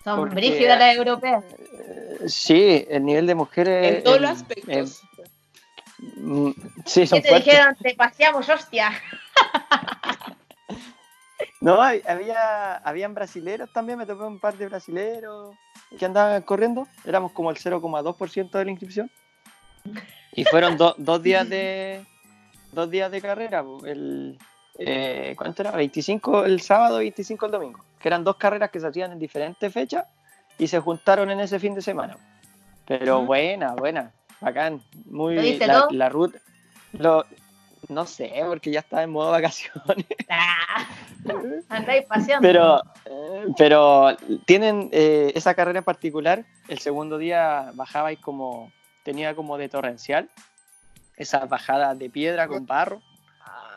Speaker 1: Son
Speaker 2: Porque-
Speaker 1: brígidas las europeas.
Speaker 2: Eh, Sí, el nivel de mujeres.
Speaker 4: En todos los aspectos.
Speaker 2: mm, sí, son
Speaker 1: ¿Qué te
Speaker 2: fuertes.
Speaker 1: dijeron? Te paseamos, hostia.
Speaker 2: No, hab- había, habían brasileros también, me topé un par de brasileros que andaban corriendo. Éramos como el 0,2% de la inscripción. Y fueron do- dos días de dos días de carrera. El, eh, ¿Cuánto era? 25 el sábado y 25 el domingo. Que eran dos carreras que se hacían en diferentes fechas y se juntaron en ese fin de semana. Pero buena, buena, bacán. Muy
Speaker 1: ¿Lo viste
Speaker 2: la, ruta. Lo, no sé, porque ya estaba en modo vacaciones.
Speaker 1: Ah, Andáis paseando.
Speaker 2: Pero, pero tienen eh, esa carrera en particular. El segundo día bajabais como, tenía como de torrencial, esas bajadas de piedra con barro,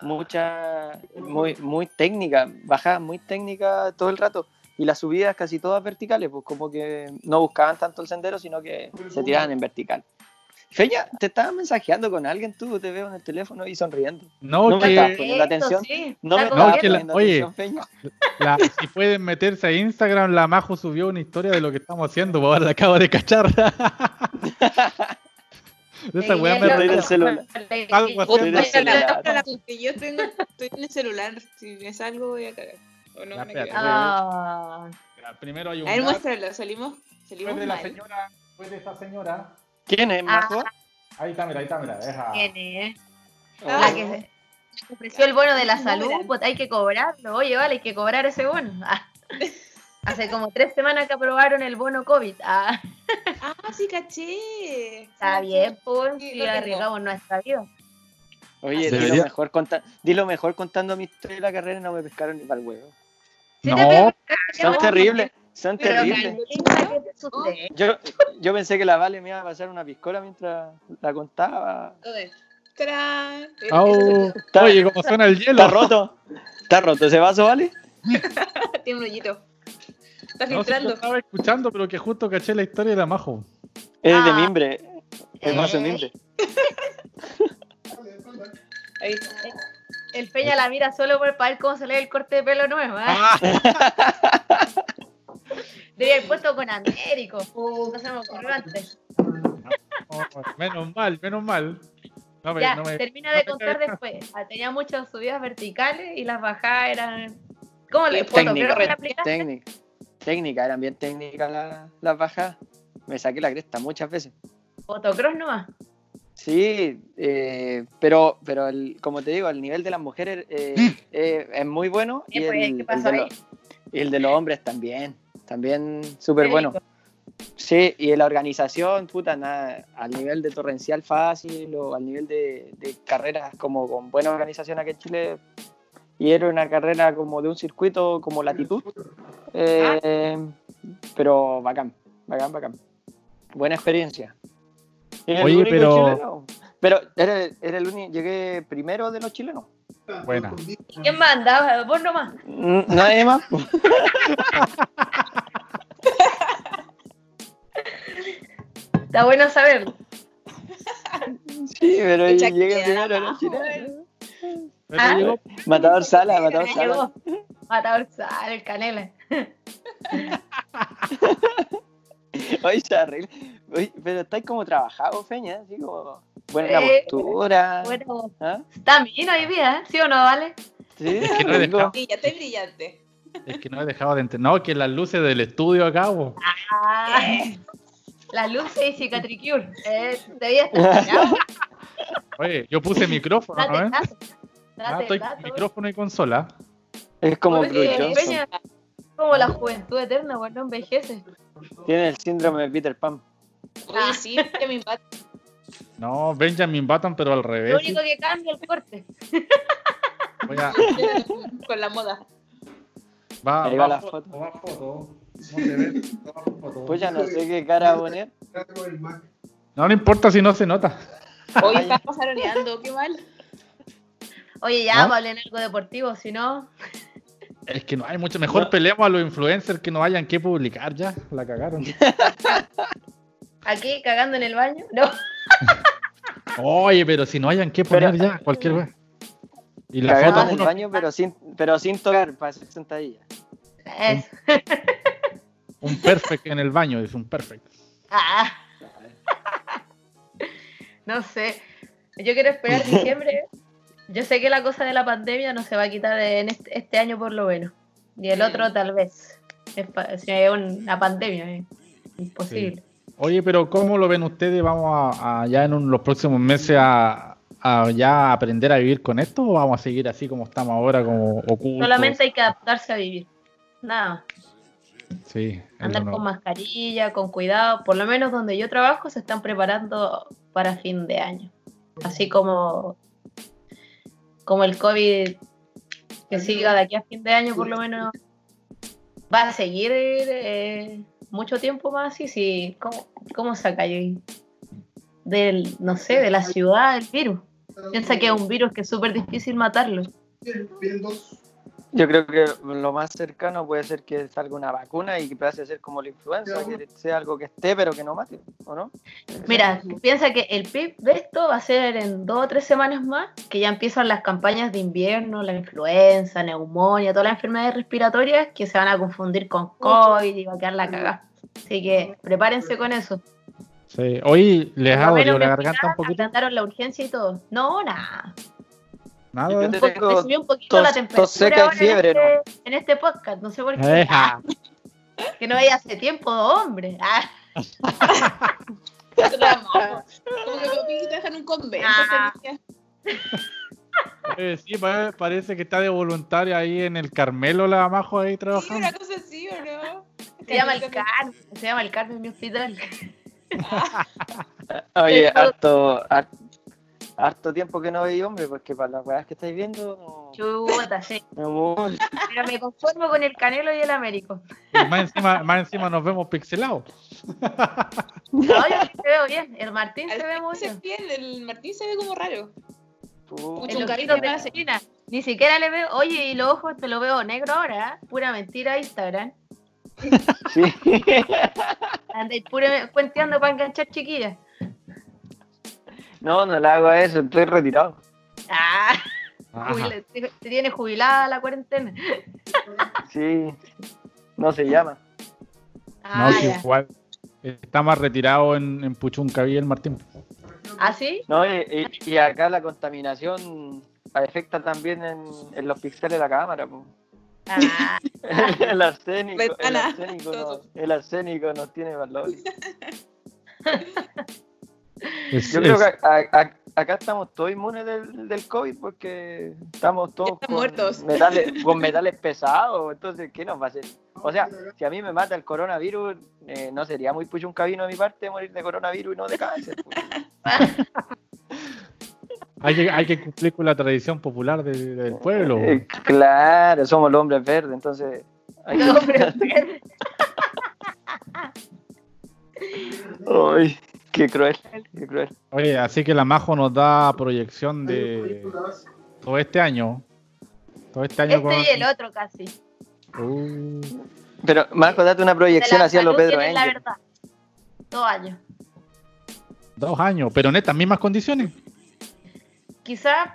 Speaker 2: mucha, muy, muy técnica, bajadas muy técnicas todo el rato. Y las subidas casi todas verticales, pues como que no buscaban tanto el sendero, sino que se tiraban en vertical. Feña, te estaba mensajeando con alguien tú, te veo en el teléfono y sonriendo.
Speaker 3: No,
Speaker 2: No me
Speaker 3: que
Speaker 2: estás poniendo atención.
Speaker 1: sí,
Speaker 2: No me
Speaker 3: No, que la- oye.
Speaker 2: atención, Feña.
Speaker 3: la- si pueden meterse a Instagram, la Majo subió una historia de lo que estamos haciendo, pues ahora la acabo de cachar. Esa weá me
Speaker 2: Estoy
Speaker 3: re-
Speaker 2: en el celular.
Speaker 3: Algo así.
Speaker 4: Yo tengo, estoy en el celular. Si me salgo, voy a cagar. O no, me.
Speaker 1: Ah,
Speaker 3: Primero hay un
Speaker 4: A ver, muéstralo. Salimos, salimos
Speaker 3: de la señora, después de esa señora.
Speaker 2: ¿Quién es, Majo?
Speaker 3: Ahí está, mira, ahí está, mira, deja.
Speaker 1: ¿eh?
Speaker 2: Oh.
Speaker 1: La que se se ofreció el bono de la salud, pues hay que cobrarlo. Oye, vale, hay que cobrar ese bono. Ah. Hace como tres semanas que aprobaron el bono COVID. Ah,
Speaker 4: Ah, sí, caché.
Speaker 1: está bien, pues,
Speaker 4: Sí,
Speaker 1: si arriesgamos nuestra vida.
Speaker 2: Oye, di lo, mejor conta- di lo mejor contando mi historia de la carrera y no me pescaron ni para el huevo.
Speaker 1: Sí
Speaker 3: No,
Speaker 2: Son terribles, son
Speaker 1: Pero
Speaker 2: terribles. Yo, yo pensé que la Vale me iba a pasar una piscola mientras la contaba.
Speaker 3: Au.
Speaker 2: Está-
Speaker 3: Oye, como suena el hielo.
Speaker 2: Está roto. Está roto ese vaso, ¿vale?
Speaker 4: Tiene un hoyito. Está
Speaker 3: No,
Speaker 4: filtrando.
Speaker 3: estaba escuchando, pero que justo caché la historia de la Majo.
Speaker 2: Es de
Speaker 1: Ah.
Speaker 2: mimbre. El vaso de
Speaker 1: Eh.
Speaker 2: mimbre.
Speaker 4: Ahí.
Speaker 1: El Peña la mira solo por para ver cómo se le ve el corte de pelo nuevo. ¿ah? Debía haber puesto con Américo. No se me ocurrió antes.
Speaker 3: Menos mal, menos mal. No me-
Speaker 1: Ya,
Speaker 3: no me-
Speaker 1: termina de contar después. Ah, Tenía muchas subidas verticales y las bajadas eran. ¿Cómo le
Speaker 2: Técnica,
Speaker 1: fotocross le aplicaste?
Speaker 2: técnica. Técnica, eran bien técnicas la- las bajadas. Me saqué la cresta muchas veces.
Speaker 1: Fotocross nomás.
Speaker 2: Sí, eh, pero, pero el, como te digo, el nivel de las mujeres eh, eh, es muy bueno y
Speaker 1: pues,
Speaker 2: el,
Speaker 1: ¿qué
Speaker 2: el
Speaker 1: pasó
Speaker 2: de
Speaker 1: ahí?
Speaker 2: los, y el de los hombres también, también súper bueno. Sí, y la organización, puta, nada, al nivel de torrencial fácil o al nivel de, de carreras como con buena organización aquí en Chile. Y era una carrera como de un circuito como latitud. eh, Pero bacán, bacán, bacán. Buena experiencia. Era el
Speaker 3: Oye,
Speaker 2: único
Speaker 3: pero-
Speaker 2: chileno. Pero era, era el único, llegué primero de los chilenos.
Speaker 3: Buena.
Speaker 1: ¿Quién manda? Vos nomás.
Speaker 2: Mm, Nadie más.
Speaker 1: Está bueno saberlo.
Speaker 2: Sí, pero
Speaker 4: Echa
Speaker 2: llegué
Speaker 4: que
Speaker 2: primero.
Speaker 3: Pero
Speaker 1: Ah.
Speaker 2: Matador Sala, Matador Sala.
Speaker 1: llegó. Matador sal, el canela.
Speaker 2: Oye, se arregla. Oye, pero estáis como trabajado, Feña, así como buena
Speaker 1: Eh,
Speaker 2: postura.
Speaker 1: Bueno,
Speaker 2: ¿Ah?
Speaker 1: está bien hoy día, ¿eh? ¿sí o no, vale?
Speaker 2: Sí,
Speaker 3: Es que no he dejado.
Speaker 4: Sí, ya estoy brillante.
Speaker 3: Es que no he dejado de entender. No, que las luces del estudio acá.
Speaker 1: Ah, la luz y cicatricure. Eh, debía estar.
Speaker 3: Oye, yo puse micrófono,
Speaker 1: Date
Speaker 3: ¿no? ves?
Speaker 1: dato.
Speaker 3: Ah,
Speaker 1: Date
Speaker 3: estoy micrófono y consola.
Speaker 2: Es como
Speaker 1: Oye. Peña, como la juventud eterna, pues no envejece.
Speaker 2: Tiene el síndrome de Peter Pan.
Speaker 4: Oye,
Speaker 1: Ah.
Speaker 4: sí, que me impacta.
Speaker 3: No, Benjamin Button, pero al
Speaker 1: Lo
Speaker 3: revés.
Speaker 1: único que cambia es el corte.
Speaker 3: Voy a-
Speaker 4: con la moda.
Speaker 3: va,
Speaker 2: Ahí
Speaker 3: va
Speaker 2: va la
Speaker 3: foto,
Speaker 2: foto.
Speaker 3: va foto. No.
Speaker 2: Pues ya no sé qué cara poner.
Speaker 3: No, no importa si no se nota.
Speaker 4: Hoy estamos aroneando, qué mal.
Speaker 1: Oye, ya, vamos a hablar algo deportivo, si no.
Speaker 3: Es que no hay mucho. Mejor
Speaker 2: No.
Speaker 3: peleamos a los influencers que no hayan que publicar ya. La cagaron.
Speaker 1: Aquí, cagando en el baño. No.
Speaker 3: Oye, pero si no hayan que poner
Speaker 2: Pero-
Speaker 3: ya, cualquier vez. Y la
Speaker 2: Cagando
Speaker 3: foto
Speaker 2: en el
Speaker 3: uno,
Speaker 2: baño, pero sin, pero sin tocar, para hacer sentadilla.
Speaker 1: Es-
Speaker 3: un perfect en el baño, es un perfect.
Speaker 1: Ah. No sé. Yo quiero esperar diciembre. Yo sé que la cosa de la pandemia no se va a quitar en este, este año por lo menos. Y el otro tal vez. Es, es una pandemia, es imposible.
Speaker 3: Oye, pero ¿cómo lo ven ustedes? ¿Vamos a, a ya en un- los próximos meses a, a ya aprender a vivir con esto o vamos a seguir así como estamos ahora, como ocultos?
Speaker 1: Solamente hay que adaptarse a vivir. Nada.
Speaker 3: Sí,
Speaker 1: Andar con mascarilla, con cuidado. Por lo menos donde yo trabajo se están preparando para fin de año. Así como, como el COVID que siga de aquí a fin de año, por lo menos va a seguir eh, mucho tiempo más. Y si, ¿cómo, cómo saca yo del, no sé, de la ciudad el virus? Piensa que es un virus que es súper difícil matarlo.
Speaker 2: Yo creo que lo más cercano puede ser que salga una vacuna y que pase a ser como la influenza, que sea algo que esté pero que no mate, ¿o no?
Speaker 1: Mira, piensa que el PIB de esto va a ser en dos o tres semanas más, que ya empiezan las campañas de invierno, la influenza, neumonía, todas las enfermedades respiratorias que se van a confundir con COVID y va a quedar la cagada. Así que prepárense con eso.
Speaker 3: Sí. Hoy les ha dolido la garganta un poquito.
Speaker 1: la urgencia y todo. No, nada.
Speaker 3: Nada.
Speaker 2: Te tengo
Speaker 1: te subió un poquito
Speaker 2: tos-
Speaker 1: la temperatura
Speaker 2: seca y
Speaker 1: ahora
Speaker 2: fiebre,
Speaker 1: en, este, en este podcast. No sé por qué. Ah, que no veía hace tiempo, hombre. Ah.
Speaker 4: Como que en un convento.
Speaker 1: Ah.
Speaker 3: Eh, sí, pa- parece que está de voluntaria ahí en el Carmelo la Majo ahí
Speaker 4: Sí,
Speaker 3: trabajando.
Speaker 4: una cosa así, ¿o no?
Speaker 1: se llama el Carmen. Se llama el Carmen mi hospital.
Speaker 2: Oye,
Speaker 1: Eso-
Speaker 2: harto, har- harto tiempo que no veis hombre, porque para las weas que estáis viendo, no-
Speaker 1: Chuta, sí.
Speaker 2: no.
Speaker 1: Pero me conformo con el Canelo y el Américo.
Speaker 3: Y más encima, más encima nos vemos pixelados.
Speaker 1: No, yo sí te veo bien. El Martín se ve muy bien.
Speaker 4: el Martín se ve como raro. Mucho un cariño
Speaker 1: de. China. Ni siquiera le veo. Oye, y los ojos te lo veo negro ahora. ¿eh? Pura mentira Instagram.
Speaker 2: Sí.
Speaker 1: Andáis pura cuenteando para enganchar chiquillas.
Speaker 2: No, no le hago eso, estoy retirado.
Speaker 1: Ah, te, te tiene jubilada la cuarentena.
Speaker 2: Sí, no se llama.
Speaker 1: Ah,
Speaker 3: No,
Speaker 1: ya.
Speaker 3: igual. Está más retirado en, en Puchuncaví el Martín.
Speaker 1: ¿Ah, sí?
Speaker 2: No, y, y- y acá la contaminación afecta también en, en los píxeles de la cámara. po.
Speaker 1: Ah,
Speaker 2: el arsénico, el arsénico, nos, el arsénico nos tiene valor.
Speaker 3: Es-
Speaker 2: Yo creo que a- a- acá estamos todos inmunes del, del COVID porque estamos todos con
Speaker 4: muertos.
Speaker 2: metales, con metales pesados. Entonces, ¿qué nos va a hacer? O sea, si a mí me mata el coronavirus, eh, no sería muy pucho un cabino de mi parte morir de coronavirus y no de cáncer. pues.
Speaker 3: hay, que, hay que cumplir con la tradición popular de- del pueblo.
Speaker 2: Eh, claro, somos los hombres verdes, entonces. hay que-
Speaker 1: no, pero-
Speaker 2: Ay, qué cruel, qué cruel.
Speaker 3: Oye, así que la Majo nos da proyección de todo este año. Todo este año
Speaker 1: Este y el otro casi.
Speaker 3: Uh,
Speaker 2: Pero, Marco, date una proyección hacia los
Speaker 1: salud
Speaker 2: Pedro
Speaker 1: tienen la verdad. Dos años.
Speaker 3: dos años, pero en estas mismas condiciones.
Speaker 1: Quizás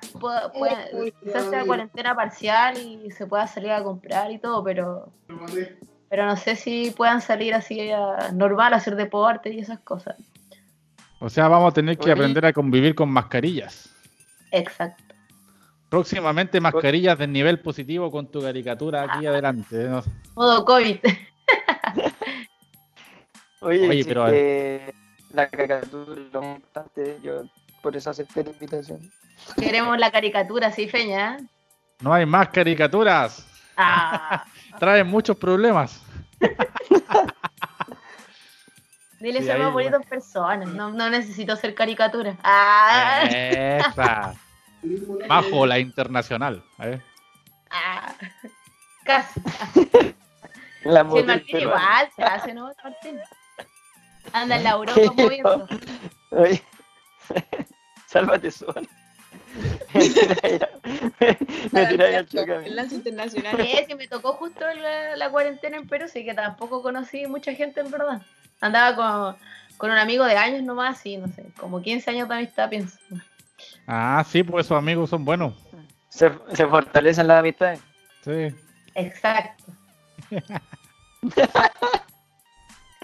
Speaker 1: quizás sea cuarentena parcial y se pueda salir a comprar y todo, pero pero no sé si puedan salir así a- normal, a hacer deporte y esas cosas.
Speaker 3: O sea, vamos a tener que
Speaker 2: Oye.
Speaker 3: aprender a convivir con mascarillas.
Speaker 1: Exacto.
Speaker 3: Próximamente mascarillas de nivel positivo con tu caricatura aquí adelante. ¿no?
Speaker 1: Modo COVID.
Speaker 2: Oye,
Speaker 3: pero-
Speaker 2: eh, la caricatura es lo importante. Yo por eso acepté la invitación.
Speaker 1: Queremos la caricatura, sí, Feña. ¿eh?
Speaker 3: No hay más caricaturas.
Speaker 1: Ah,
Speaker 3: Traen muchos problemas.
Speaker 1: Dile ser más bonito en persona. No, no necesito ser caricatura. Ah,
Speaker 3: Esa. Bajo la internacional. ¿eh?
Speaker 1: ah. Casi.
Speaker 2: La
Speaker 1: Si el Martín igual se hace, ¿no? Martín. Anda en la Europa moviendo.
Speaker 2: Oye, sálvate solo. Me tiráis al choque.
Speaker 4: El lance internacional.
Speaker 1: Sí, sí, me tocó justo la, la cuarentena en Perú, así que tampoco conocí mucha gente en verdad. Andaba con, con un amigo de años nomás, y no sé, como 15 años de amistad, pienso.
Speaker 3: Ah, sí, pues esos amigos son buenos.
Speaker 2: Se, se fortalecen las amistades.
Speaker 3: Sí.
Speaker 1: Exacto.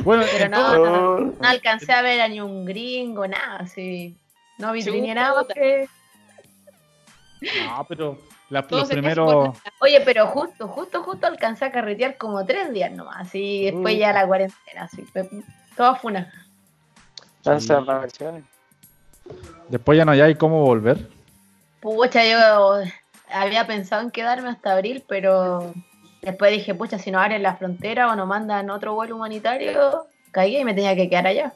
Speaker 3: Bueno,
Speaker 1: Pero no, no, no alcancé a ver a ni un gringo, nada, así. No vi ni nada que.
Speaker 3: no, pero La- los primeros.
Speaker 1: Oye, pero justo, justo, justo alcancé a carretear como tres días nomás. Y después
Speaker 2: Mm.
Speaker 1: ya la cuarentena, así. fue- Todo fue una.
Speaker 2: Tantas vacaciones.
Speaker 3: Después ya no hay cómo volver.
Speaker 1: Pucha, yo había pensado en quedarme hasta abril, pero después dije, pucha, si no abren la frontera o nos mandan otro vuelo humanitario, caí y me tenía que quedar allá.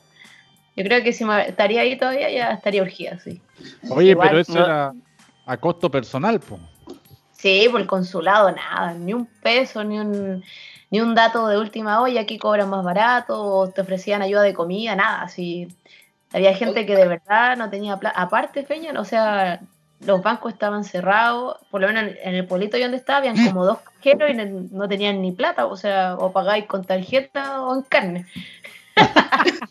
Speaker 1: Yo creo que si me estaría ahí todavía ya estaría urgida, sí.
Speaker 3: Oye,
Speaker 1: Igual,
Speaker 3: pero eso
Speaker 2: no.
Speaker 3: era a costo personal, po.
Speaker 1: Sí, por el consulado nada, ni un peso, ni un, ni un dato de última olla, aquí cobran más barato, o te ofrecían ayuda de comida, nada, así. Había gente que de verdad no tenía plata. Aparte, Feña, o sea, los bancos estaban cerrados, por lo menos en, el pueblito yo donde estaba, habían como dos cajeros y no, tenían ni plata, o sea, o pagáis con tarjeta o en carne.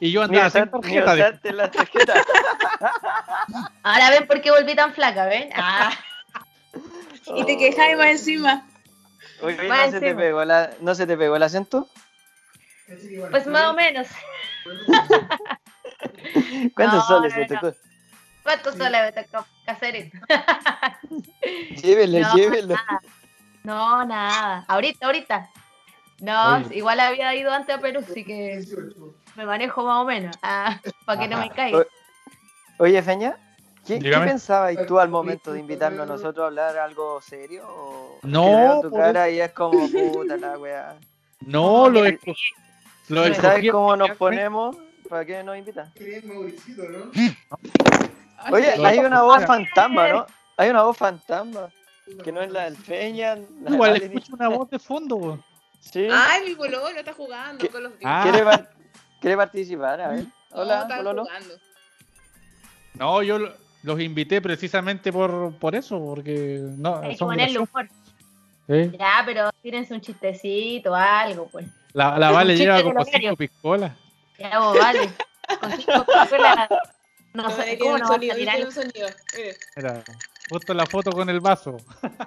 Speaker 3: Y yo andaba sin tarjeta. de-
Speaker 2: la tarjeta.
Speaker 1: Ahora ven por qué volví tan flaca, ¿ven? Ah,
Speaker 4: Y te quejas más encima.
Speaker 1: Más
Speaker 2: ¿no se, te pegó la, ¿no se te pegó el acento?
Speaker 1: pues más o menos.
Speaker 2: ¿Cuántos
Speaker 1: No,
Speaker 2: soles
Speaker 1: no,
Speaker 2: te
Speaker 1: no.
Speaker 2: tocó?
Speaker 1: ¿Cuánto solo me tocó caserito?
Speaker 2: Llévele,
Speaker 1: No,
Speaker 2: llévele.
Speaker 1: nada. No, nada. Ahorita, ahorita. No,
Speaker 3: Oye.
Speaker 1: igual había ido antes a Perú, así que me manejo más o menos. Ah, para que no me caiga.
Speaker 2: Oye, Feña, ¿qué, ¿qué pensabas tú al momento de invitarnos a nosotros a hablar algo serio? O
Speaker 3: No,
Speaker 2: tu
Speaker 3: por
Speaker 2: cara y es como puta la weá.
Speaker 3: No, lo,
Speaker 1: Mira,
Speaker 3: esco- lo
Speaker 2: ¿Y ¿Sabes
Speaker 3: escogí-
Speaker 2: cómo nos ponemos? ¿Para qué nos invitan?
Speaker 4: Ay,
Speaker 2: Oye, hay una voz fantasma, ¿no? Hay una voz fantasma. Que no es la del Feña. la
Speaker 3: Igual escucho una voz de fondo.
Speaker 2: Sí.
Speaker 4: Ay, mi pololo está jugando
Speaker 2: ¿Qué?
Speaker 4: con los
Speaker 3: Ah.
Speaker 2: ¿Quiere, par- quiere participar? A ver.
Speaker 4: No,
Speaker 2: Hola,
Speaker 4: está
Speaker 2: Pololo.
Speaker 4: jugando.
Speaker 3: No, yo lo- los invité precisamente por, por eso, porque no,
Speaker 1: Hay que
Speaker 3: son
Speaker 1: ponerle humor.
Speaker 3: ¿sí?
Speaker 1: Ya, pero tírense un chistecito, algo, pues.
Speaker 3: La, la Vale lleva como cinco piscolas.
Speaker 1: Ya, vos, vale. Con cinco pistolas, no
Speaker 4: No,
Speaker 1: sé cómo no vas a
Speaker 4: sonido,
Speaker 1: tirar
Speaker 4: sonido. Mire.
Speaker 3: Mira, justo la foto con el vaso.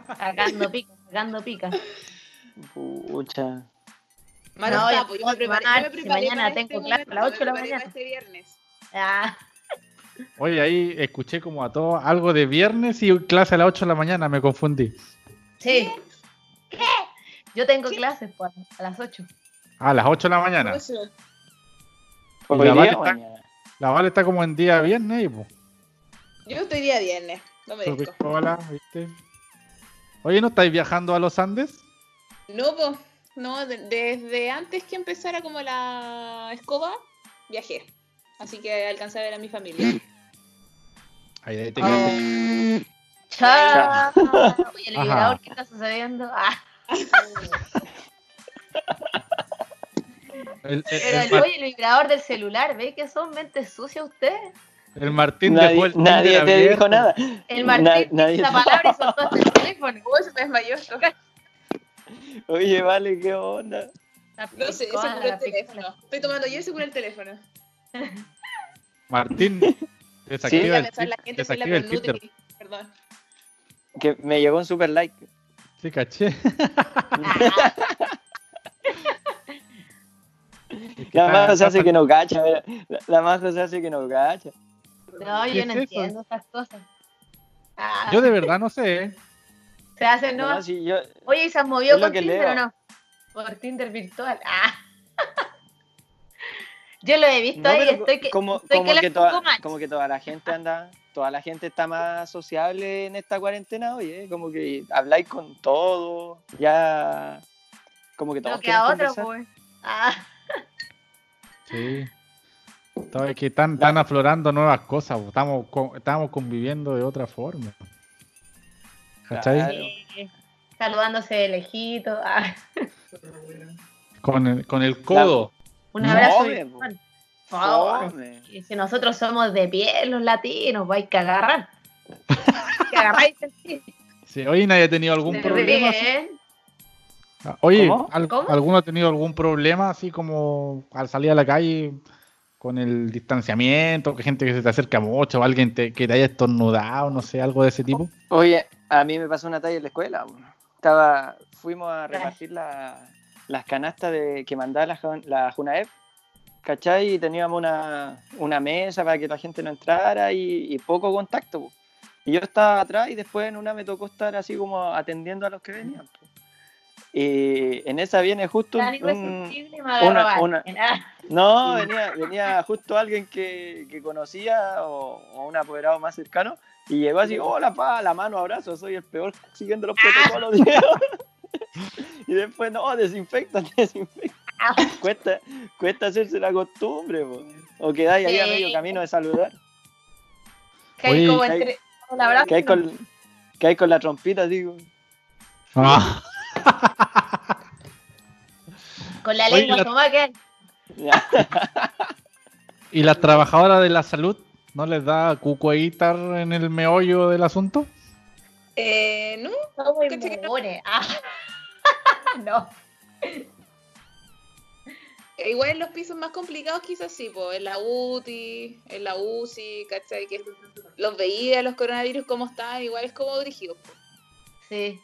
Speaker 1: sacando pica, sacando pica.
Speaker 2: Pucha.
Speaker 4: Mano,
Speaker 1: No, ya
Speaker 4: pues, yo me preparé, yo me
Speaker 1: si
Speaker 4: preparé
Speaker 1: mañana
Speaker 4: para
Speaker 1: tengo
Speaker 4: este
Speaker 1: clase a las
Speaker 4: momento,
Speaker 1: ocho de la mañana.
Speaker 4: Este viernes.
Speaker 1: Ah,
Speaker 3: Oye, ahí escuché como a todos algo de viernes y clase a las 8 de la mañana, me confundí.
Speaker 1: sí. ¿Qué? Yo tengo clases pues, a las 8.
Speaker 3: A las 8 de la mañana.
Speaker 2: Hoy
Speaker 3: la Vale está-
Speaker 2: mañana.
Speaker 3: La Vale está como en día viernes y pues.
Speaker 4: Yo estoy día viernes, no me
Speaker 3: piscola, ¿viste? Oye, ¿no estáis viajando a los Andes?
Speaker 4: No, pues, no, de- desde antes que empezara como la escoba, viajé. Así que alcancé a ver a mi familia.
Speaker 3: Ahí, ahí te quedaste.
Speaker 1: Chao. Oye, el liberador, ¿qué está sucediendo? Ah,
Speaker 3: El, el-
Speaker 1: pero
Speaker 3: el
Speaker 1: el, oye, el vibrador del celular, ¿ve que son mentes sucias ustedes?
Speaker 3: el Martín dejó
Speaker 2: Nadie,
Speaker 3: el Tinder
Speaker 2: nadie te
Speaker 3: abierto.
Speaker 2: dijo nada.
Speaker 1: El Martín
Speaker 2: Na-
Speaker 1: dice
Speaker 2: nadie-
Speaker 1: esa palabra y soltó el teléfono.
Speaker 4: Uy, se me desmayó.
Speaker 2: Oye, vale, qué onda.
Speaker 1: La
Speaker 4: No sé, se
Speaker 1: picola,
Speaker 4: curó el
Speaker 1: la
Speaker 4: teléfono. Estoy tomando yo y se curó el teléfono.
Speaker 3: Martín,
Speaker 2: Sí.
Speaker 3: desactiva
Speaker 4: a
Speaker 3: el,
Speaker 4: pensar la
Speaker 3: Ti-
Speaker 4: gente soy la
Speaker 3: desactiva el.
Speaker 4: Nutri. Perdón.
Speaker 2: Que me llegó un super like.
Speaker 3: Sí, caché. Es que
Speaker 2: La majo se hace que no cacha. mira. La, la majo se hace que no cacha.
Speaker 1: no,
Speaker 3: ¿Qué
Speaker 1: yo no entiendo esas cosas. Ah,
Speaker 3: Yo de verdad no sé. ¿eh?
Speaker 1: se hacen, ¿no?
Speaker 2: No, si yo,
Speaker 1: Oye, ¿y se han movido con Tinder
Speaker 2: leo.
Speaker 1: o no? Por Tinder virtual. Ah. Yo lo he visto
Speaker 2: No,
Speaker 1: ahí, estoy que,
Speaker 2: como,
Speaker 1: estoy
Speaker 2: como
Speaker 1: que
Speaker 2: toda, como que toda la gente anda, toda la gente está más sociable en esta cuarentena, oye, como que habláis con todo, ya como que todos
Speaker 1: que a otro, pues. Ah,
Speaker 3: Sí. Todo es que están, están aflorando nuevas cosas. po. Estamos, estamos conviviendo de otra forma. ¿Cachai?
Speaker 1: Sí. Saludándose de lejito. Ah,
Speaker 3: Con, el, con el codo.
Speaker 1: Un abrazo virtual. Por favor. Si nosotros somos de piel, los latinos, vais que agarrar. que agarráis.
Speaker 3: Sí, Oye, ¿nadie ha tenido algún problema? así? Ah, Oye,
Speaker 2: ¿Cómo?
Speaker 3: ¿al-
Speaker 1: ¿Cómo?
Speaker 3: ¿alguno ha tenido algún problema así como al salir a la calle con el distanciamiento, que gente que se te acerca mucho, o alguien te- que te haya estornudado, no sé, algo de ese tipo?
Speaker 2: Oye, a mí me pasó una talla en la escuela. Estaba, fuimos a repartir la- las canastas de, que mandaba la, la Junaep, ¿cachai? Y teníamos una, una mesa para que la gente no entrara y, y poco contacto. Y yo estaba atrás y después en una me tocó estar así como atendiendo a los que venían. po. Y en esa viene justo un- una-
Speaker 1: Ah,
Speaker 2: no, venía, venía justo alguien que, que conocía o, o un apoderado más cercano y llegó así, hola, pa, la mano, abrazo, soy el peor siguiendo los protocolos. y después, no, desinfecta, desinfecta. Cuesta, cuesta hacerse la costumbre, po. o quedáis ahí a
Speaker 1: Sí.
Speaker 2: medio camino de saludar.
Speaker 1: que hay
Speaker 3: Oye,
Speaker 1: como
Speaker 2: que hay-
Speaker 1: entre. la verdad,
Speaker 2: Que hay con, que hay con la trompita, digo.
Speaker 3: Ah,
Speaker 1: con la
Speaker 3: Oye,
Speaker 1: lengua
Speaker 3: la-
Speaker 1: tomada que.
Speaker 3: ¿Y las trabajadoras de la salud no les da cucueitar en el meollo del asunto?
Speaker 4: Eh, no, no.
Speaker 1: Ah. no.
Speaker 4: igual en los pisos más complicados quizás sí, pues en la UTI, en la UCI, ¿cachai? Que los veía los coronavirus como están, igual es como dirigidos.
Speaker 1: Sí.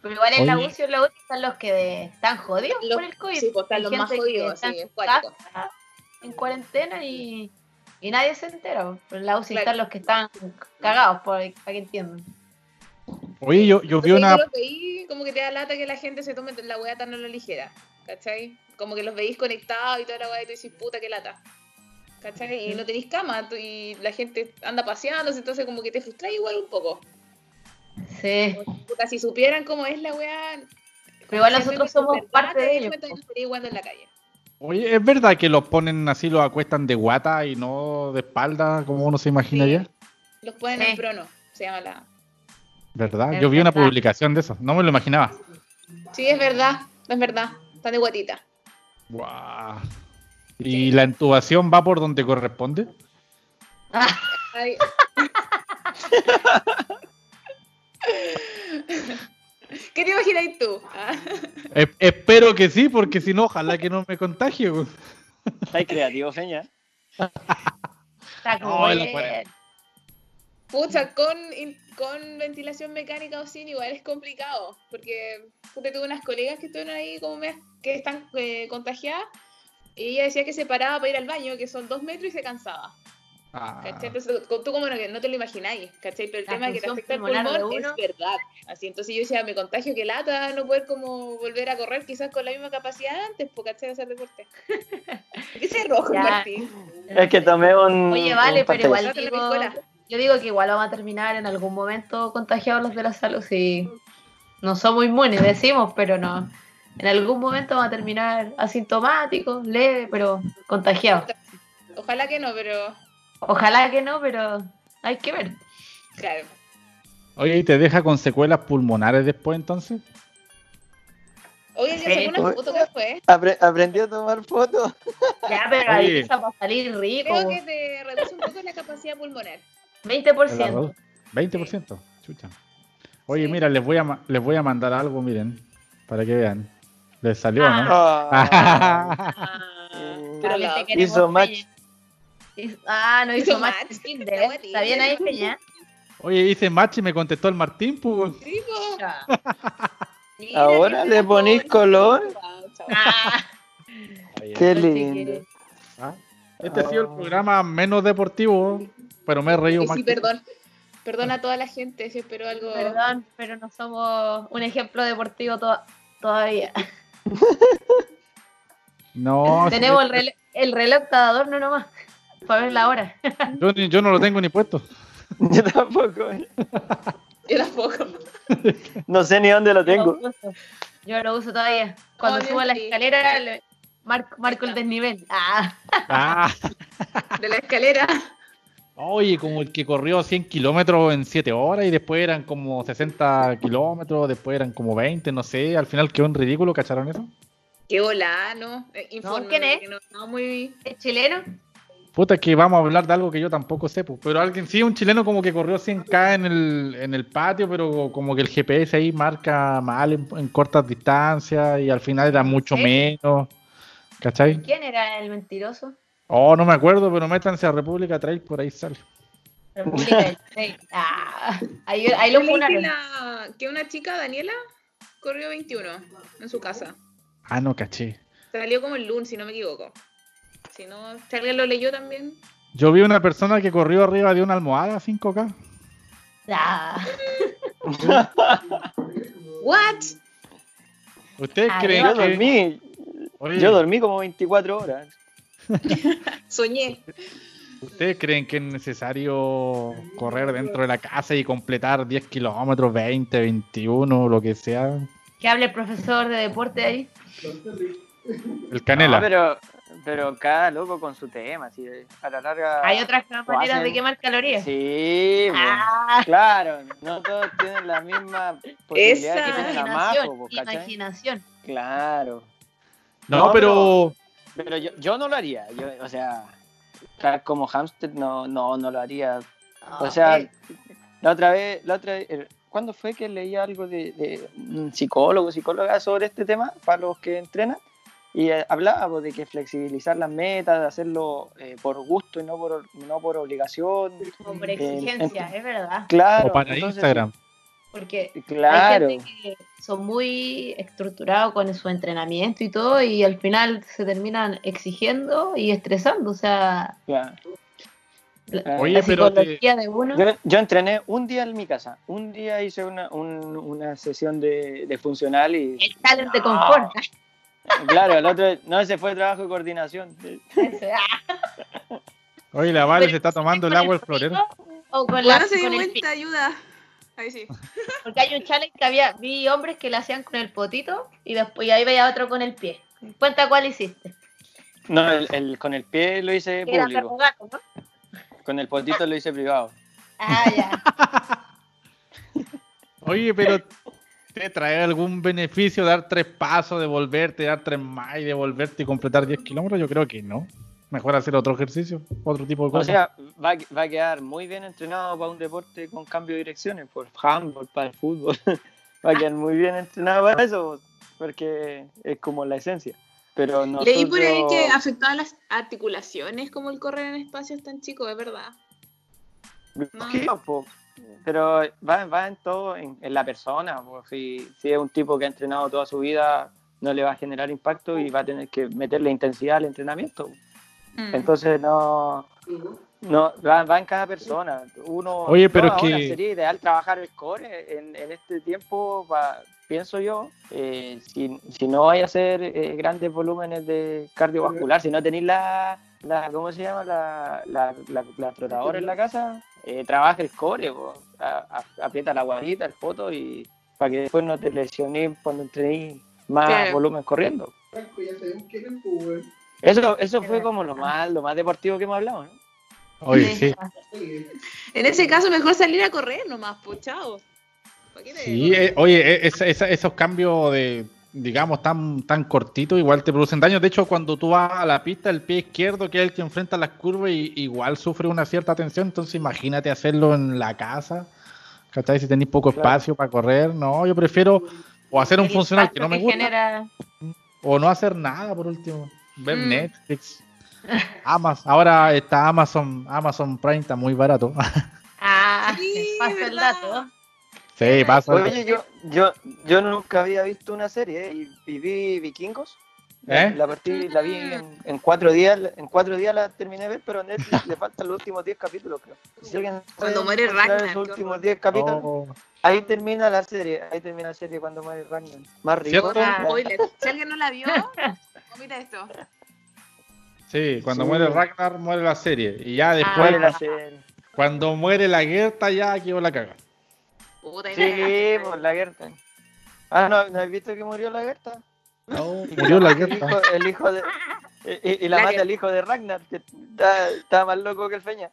Speaker 1: Pero igual en la. UCI o en la UCI están los que de- están jodidos
Speaker 4: Los-
Speaker 1: por el COVID.
Speaker 4: sí, pues, están
Speaker 1: Hay
Speaker 4: los más jodidos,
Speaker 1: está
Speaker 4: sí,
Speaker 1: en casa, cuarentena y, y nadie se entera. Pero en la UCI
Speaker 4: Claro.
Speaker 1: están los que están cagados, por, para que entiendan.
Speaker 3: Oye, yo, yo vi una...
Speaker 4: tú los veí como que te da lata que la gente se tome la weá tan a la ligera, ¿cachai? Como que los veís conectados y toda la weá y tú dices, puta, qué lata. ¿Cachai? Y no tenéis cama tú- y la gente anda paseándose, entonces como que te frustras igual un poco.
Speaker 1: Sí.
Speaker 4: Puta, si supieran cómo es la weá...
Speaker 1: Pero igual nosotros somos
Speaker 4: verdad
Speaker 1: parte
Speaker 4: te
Speaker 1: de ellos.
Speaker 4: jugando en la calle.
Speaker 3: Oye, ¿es verdad que los ponen así, los acuestan de guata y no de espalda, como uno se imagina
Speaker 4: Sí.
Speaker 3: ya?
Speaker 4: Los ponen
Speaker 1: Sí.
Speaker 4: en prono, se llama la...
Speaker 3: ¿Verdad?
Speaker 1: Es
Speaker 3: Yo vi una publicación de eso, no me lo imaginaba.
Speaker 4: Sí, es verdad, es verdad. Están de guatita.
Speaker 3: Guau. ¿Y la intubación va por donde corresponde?
Speaker 1: Ah,
Speaker 4: Ay. ¿Qué te imagináis tú? Ah.
Speaker 3: Espero que sí, porque si no, ojalá que no me contagie.
Speaker 2: Estáis creativo, Feña.
Speaker 1: está
Speaker 3: No.
Speaker 4: Pucha, con, in- con ventilación mecánica o sin, igual es complicado. Porque tuve unas colegas que estuvieron ahí como me- que están eh, contagiadas. Y ella decía que se paraba para ir al baño, que son dos metros y se cansaba.
Speaker 3: Ah,
Speaker 4: ¿Cachai? Entonces tú como no, no te lo imagináis, ¿cachai? Pero el
Speaker 1: La
Speaker 4: tema de que te afecta el pulmón es verdad. Así, entonces yo decía, me contagio que lata no poder como volver a correr quizás con la misma capacidad antes, pues, ¿cachai? De hacer deporte. ¿Qué se rojo,
Speaker 1: Ya.
Speaker 4: Martín?
Speaker 2: Es que tomé un.
Speaker 1: Oye, vale,
Speaker 2: un
Speaker 1: pero igual digo. Yo digo que igual vamos a terminar en algún momento contagiados los de la salud. Si no somos inmunes, decimos, pero no. En algún momento vamos a terminar asintomáticos, leve, pero contagiados.
Speaker 4: Ojalá que no, pero
Speaker 1: Ojalá que no, pero hay que ver.
Speaker 4: claro.
Speaker 3: Oye, ¿y te deja con secuelas pulmonares después entonces?
Speaker 4: Oye, yo saqué una foto que fue.
Speaker 2: Apre- aprendí a tomar fotos.
Speaker 1: Ya, pero ahí
Speaker 3: Oye.
Speaker 1: esa va a salir rico.
Speaker 4: Creo que te reduce un poco la capacidad pulmonar.
Speaker 1: 20%.
Speaker 3: 20%. Chucha. Oye,
Speaker 4: Sí.
Speaker 3: mira, les voy, a les voy a mandar algo, miren, para que vean. Les salió, ¿no?
Speaker 2: Ah.
Speaker 4: Pero
Speaker 1: También
Speaker 4: la-
Speaker 1: te queremos,
Speaker 2: hizo match.
Speaker 1: Peña. Ah, no hizo,
Speaker 4: Hizo
Speaker 1: match.
Speaker 4: match.
Speaker 1: en Tinder,
Speaker 4: Está
Speaker 1: ¿eh? ¿Está bien ahí, Peña?
Speaker 3: Oye, hice match y me contestó el Martín, pues.
Speaker 2: Ahora le ponís color.
Speaker 1: Ah,
Speaker 2: Qué lindo.
Speaker 3: Ah, Este ha sido el programa menos deportivo, pero me he reído más.
Speaker 4: sí,
Speaker 3: que-
Speaker 4: perdón. Perdón a toda la gente si espero algo.
Speaker 1: Perdón, pero no somos un ejemplo deportivo to- todavía.
Speaker 3: No, sí,
Speaker 1: Tenemos el reloj, el reloj de adorno nomás. Para ver la hora.
Speaker 3: yo, yo no lo tengo ni puesto.
Speaker 2: Yo tampoco.
Speaker 4: Yo tampoco.
Speaker 2: No sé ni dónde lo tengo.
Speaker 1: Yo lo uso, Yo lo uso todavía. Cuando
Speaker 4: Oh,
Speaker 1: subo la
Speaker 4: sí.
Speaker 1: escalera, le- marco, marco el desnivel. Ah,
Speaker 3: Ah,
Speaker 4: De la escalera.
Speaker 3: Oye, como el que corrió 100 kilómetros en 7 horas y después eran como 60 kilómetros, después eran como 20, no sé. Al final quedó en ridículo, ¿cacharon eso?
Speaker 4: Qué volá, ¿no? Eh, infórmame,
Speaker 1: ¿quién es?
Speaker 4: No, no, muy.
Speaker 1: ¿es chileno?
Speaker 3: Puta, que vamos a hablar de algo que yo tampoco sé, pues, pero alguien sí, un chileno como que corrió 100k en el, en el patio, pero como que el GPS ahí marca mal en, en cortas distancias y al final era mucho
Speaker 1: ¿Sí?
Speaker 3: menos. ¿Cachai?
Speaker 1: ¿Quién era el mentiroso?
Speaker 3: Oh, no me acuerdo, pero métanse a República Trail, por ahí sale.
Speaker 1: República Rey. Ah, ahí, ahí lo
Speaker 4: que, la- que una chica, Daniela, corrió 21 en su casa.
Speaker 3: Ah, no, caché.
Speaker 4: Salió como el lunes, si no me equivoco. Si no, si alguien lo leyó también.
Speaker 3: Yo vi una persona que corrió arriba de una almohada 5K.
Speaker 1: Ah,
Speaker 4: ¿What?
Speaker 3: ¿Ustedes
Speaker 1: Ah,
Speaker 3: creen
Speaker 2: Yo
Speaker 3: que.?
Speaker 2: dormí,
Speaker 3: Oye,
Speaker 2: yo dormí como 24 horas.
Speaker 4: Soñé.
Speaker 3: ¿Ustedes creen que es necesario correr dentro de la casa y completar 10 kilómetros, 20, 21, lo que sea?
Speaker 1: que hable el profesor de deporte ahí.
Speaker 3: El canela.
Speaker 2: No, pero, pero cada loco con su tema, así, a la larga.
Speaker 1: Hay otras maneras
Speaker 2: hacen-
Speaker 1: de quemar calorías.
Speaker 2: Sí, pues,
Speaker 1: Ah,
Speaker 2: claro, no todos tienen la misma posibilidad
Speaker 4: Esa
Speaker 2: que
Speaker 1: imaginación,
Speaker 2: pues, ¿cachai?
Speaker 1: imaginación.
Speaker 2: Claro.
Speaker 3: no,
Speaker 2: no,
Speaker 3: pero.
Speaker 2: Pero yo, yo no lo haría, yo, o sea, estar como hamster no, no, no lo haría. O sea, la otra vez, la otra vez, el- ¿cuándo fue que leí algo de, de un psicólogo, psicóloga sobre este tema para los que entrenan? Y eh, hablaba pues, de que flexibilizar las metas, de hacerlo eh, por gusto y no por, no por obligación.
Speaker 1: por
Speaker 2: eh,
Speaker 1: exigencia, es verdad.
Speaker 2: Claro.
Speaker 3: o para
Speaker 2: entonces,
Speaker 3: Instagram.
Speaker 1: Porque
Speaker 2: Claro.
Speaker 1: hay gente que son muy estructurados con su entrenamiento y todo, y al final se terminan exigiendo y estresando. O sea,
Speaker 2: claro.
Speaker 1: la,
Speaker 3: Oye,
Speaker 1: la
Speaker 3: pero te-
Speaker 1: psicología de uno.
Speaker 2: Yo, yo entrené un día en mi casa, un día hice una, un- una sesión de, de funcional y
Speaker 1: el talent de confort.
Speaker 2: claro, el otro, no, ese fue trabajo de coordinación.
Speaker 1: Ah,
Speaker 3: Oye, la Vale
Speaker 1: pero-
Speaker 3: se está tomando el
Speaker 1: ¿con
Speaker 3: agua del florero.
Speaker 1: O con, la,
Speaker 4: Bueno, se dio
Speaker 1: con el
Speaker 4: vuelta,
Speaker 1: pie?
Speaker 4: ayuda. Ahí sí.
Speaker 1: Porque hay un challenge que había, vi hombres que lo hacían con el potito y después y ahí veía otro con el pie. Cuenta cuál hiciste.
Speaker 2: No, el, el- con el pie lo hice
Speaker 1: Era
Speaker 2: público,
Speaker 1: gato, ¿no?
Speaker 2: con el potito lo hice privado.
Speaker 1: Ah, ya.
Speaker 3: Oye, pero ¿te trae algún beneficio dar tres pasos, devolverte, dar tres más y devolverte y completar 10 kilómetros? Yo creo que no. Mejor hacer otro ejercicio, otro tipo de
Speaker 2: O
Speaker 3: cosas.
Speaker 2: sea, va, a- va a quedar muy bien entrenado para un deporte con cambio de direcciones, por handball, para el fútbol. va a quedar muy bien entrenado para eso, porque es como la esencia. Pero nosotros...
Speaker 4: Leí por ahí que afectaba las articulaciones como el correr en espacios tan chicos, es verdad.
Speaker 2: Lógico, po. Pero va, va en todo, en, en la persona. po. Si, si es un tipo que ha entrenado toda su vida, no le va a generar impacto y va a tener que meterle intensidad al entrenamiento.
Speaker 4: Mm.
Speaker 2: Entonces no, no va, va en cada persona. Uno,
Speaker 3: Oye, pero
Speaker 2: no,
Speaker 3: que-
Speaker 2: sería ideal trabajar el core en, en este tiempo. va- pienso yo, eh, si, si no hay a hacer eh, grandes volúmenes de cardiovascular, si no tenéis la, la, ¿cómo se llama? La, la, la, la trotadora en la casa, eh, trabaja el core, po. A- a- aprieta la guadita, el foto y para que después no te lesionéis cuando entrenéis más
Speaker 4: Claro.
Speaker 2: volumen corriendo. Eso, eso fue como lo más, lo más deportivo que hemos hablado, ¿no?
Speaker 3: Oye, sí.
Speaker 4: En ese caso, mejor salir a correr nomás, pues chao. ¿Pa' qué te-
Speaker 3: Sí, eh, oye, eh, esa- esa- esos cambios de, digamos, tan, tan cortitos, igual te producen daño. De hecho, cuando tú vas a la pista, el pie izquierdo, que es el que enfrenta las curvas, y, igual sufre una cierta tensión. Entonces, imagínate hacerlo en la casa. ¿Cachai? Si tenéis poco
Speaker 2: Claro.
Speaker 3: espacio para correr, no, yo prefiero o hacer un funcional que no me gusta,
Speaker 1: genera-
Speaker 3: o no hacer nada por último. Ver
Speaker 4: Mm.
Speaker 3: Netflix. Amazon, ahora está Amazon, Amazon Prime está muy barato.
Speaker 1: Ah,
Speaker 4: Sí,
Speaker 1: paso el dato.
Speaker 3: sí, pasa.
Speaker 2: Oye, yo, yo, yo nunca había visto una serie ¿eh? y, y vi Vikingos.
Speaker 3: ¿Eh?
Speaker 2: La, partí, la vi en, en cuatro días, en cuatro días la terminé de ver, pero a Netflix le faltan los últimos 10 capítulos, creo. Si alguien
Speaker 4: Cuando muere Ragnar, qué
Speaker 2: últimos. 10 capítulos,
Speaker 3: Oh,
Speaker 2: ahí termina la serie, ahí termina la serie cuando muere Ragnar. Más rico.
Speaker 1: Ah.
Speaker 4: Spoiler. Si alguien no la vio, mira esto.
Speaker 3: sí, cuando
Speaker 2: Sí.
Speaker 3: muere Ragnar, muere la serie. Y ya después,
Speaker 2: la
Speaker 1: Ah.
Speaker 2: serie.
Speaker 3: cuando muere la Gerta, ya quedó la caga.
Speaker 4: Puta,
Speaker 2: Sí,
Speaker 4: cagaste.
Speaker 2: pues la Gerta. Ah, ¿no, ¿no has visto que murió la Gerta?
Speaker 3: Murió la
Speaker 2: El
Speaker 3: Gerta.
Speaker 2: hijo, el hijo de... Y, y la
Speaker 4: La
Speaker 2: mata
Speaker 4: Gerta.
Speaker 2: el hijo de Ragnar, que está, está más loco que el Feña.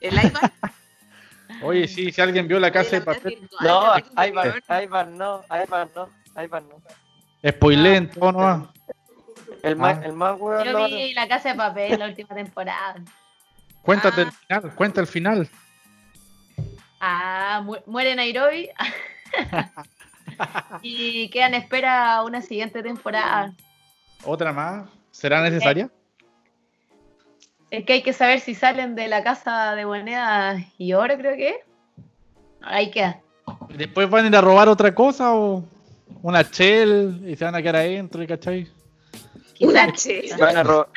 Speaker 4: El iPad.
Speaker 3: Oye, sí, si alguien vio la casa de papel,
Speaker 2: No, Ivar, Ivar no, Ivar no, Ivar no.
Speaker 3: spoileen todo nomás.
Speaker 2: El más,
Speaker 3: Ah.
Speaker 2: el más
Speaker 1: Yo
Speaker 2: lo
Speaker 1: vi La Casa de Papel la última temporada.
Speaker 3: Cuéntate
Speaker 4: Ah.
Speaker 3: el final, cuenta el final.
Speaker 1: Ah, mu- muere Nairobi. y queda en espera una siguiente temporada.
Speaker 3: Otra más. ¿Será necesaria?
Speaker 1: Es que hay que saber si salen de la casa de moneda y oro, creo que. es. Ahí queda.
Speaker 3: ¿Después van a ir a robar otra cosa o una shell y se van a quedar adentro, y ¿cachai?
Speaker 4: Una
Speaker 1: Quizás.
Speaker 4: che.
Speaker 2: Van a, ro-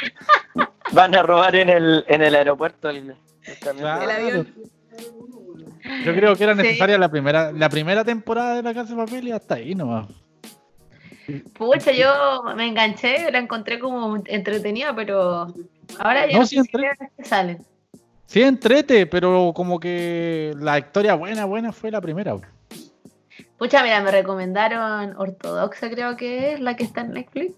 Speaker 2: van a robar en el, en el aeropuerto el, el camión.
Speaker 3: Claro.
Speaker 4: El avión.
Speaker 3: Yo creo que era
Speaker 1: Sí.
Speaker 3: necesaria la primera la primera temporada de La Casa de Papel y hasta ahí nomás.
Speaker 1: Pucha, yo me enganché, la encontré como entretenida, pero ahora ya
Speaker 3: No,
Speaker 1: no,
Speaker 3: sí,
Speaker 1: sé si salen.
Speaker 3: Sí, entrete, pero como que la historia buena, buena fue la primera.
Speaker 1: Pucha, mira, me recomendaron Ortodoxa, creo que es la que está en Netflix.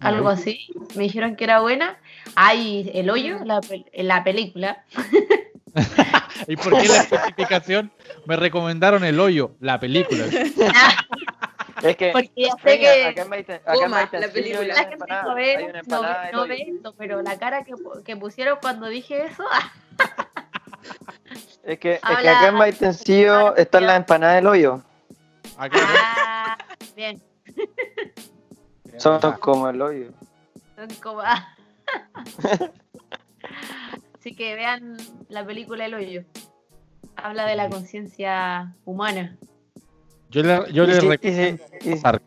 Speaker 1: Algo así. Me dijeron que era buena. Ay, El Hoyo, la, la película.
Speaker 3: ¿Y por qué la especificación? Me recomendaron El Hoyo, la película.
Speaker 2: Es que.
Speaker 1: Porque ya sé que
Speaker 2: acá en Maite- acá en
Speaker 4: Puma,
Speaker 2: Maitencillo
Speaker 4: la película.
Speaker 2: hay
Speaker 1: la gente no
Speaker 2: hay
Speaker 1: ve, no, no esto, pero la cara que, que pusieron cuando dije eso,
Speaker 2: Es que, es que acá en Maitencillo están las empanadas del hoyo.
Speaker 3: Acá-
Speaker 1: ah, bien,
Speaker 2: Son como el hoyo.
Speaker 1: son como, ah. Así que vean la película El Hoyo. Habla de la conciencia humana.
Speaker 3: Yo le, yo le recomiendo Ozark.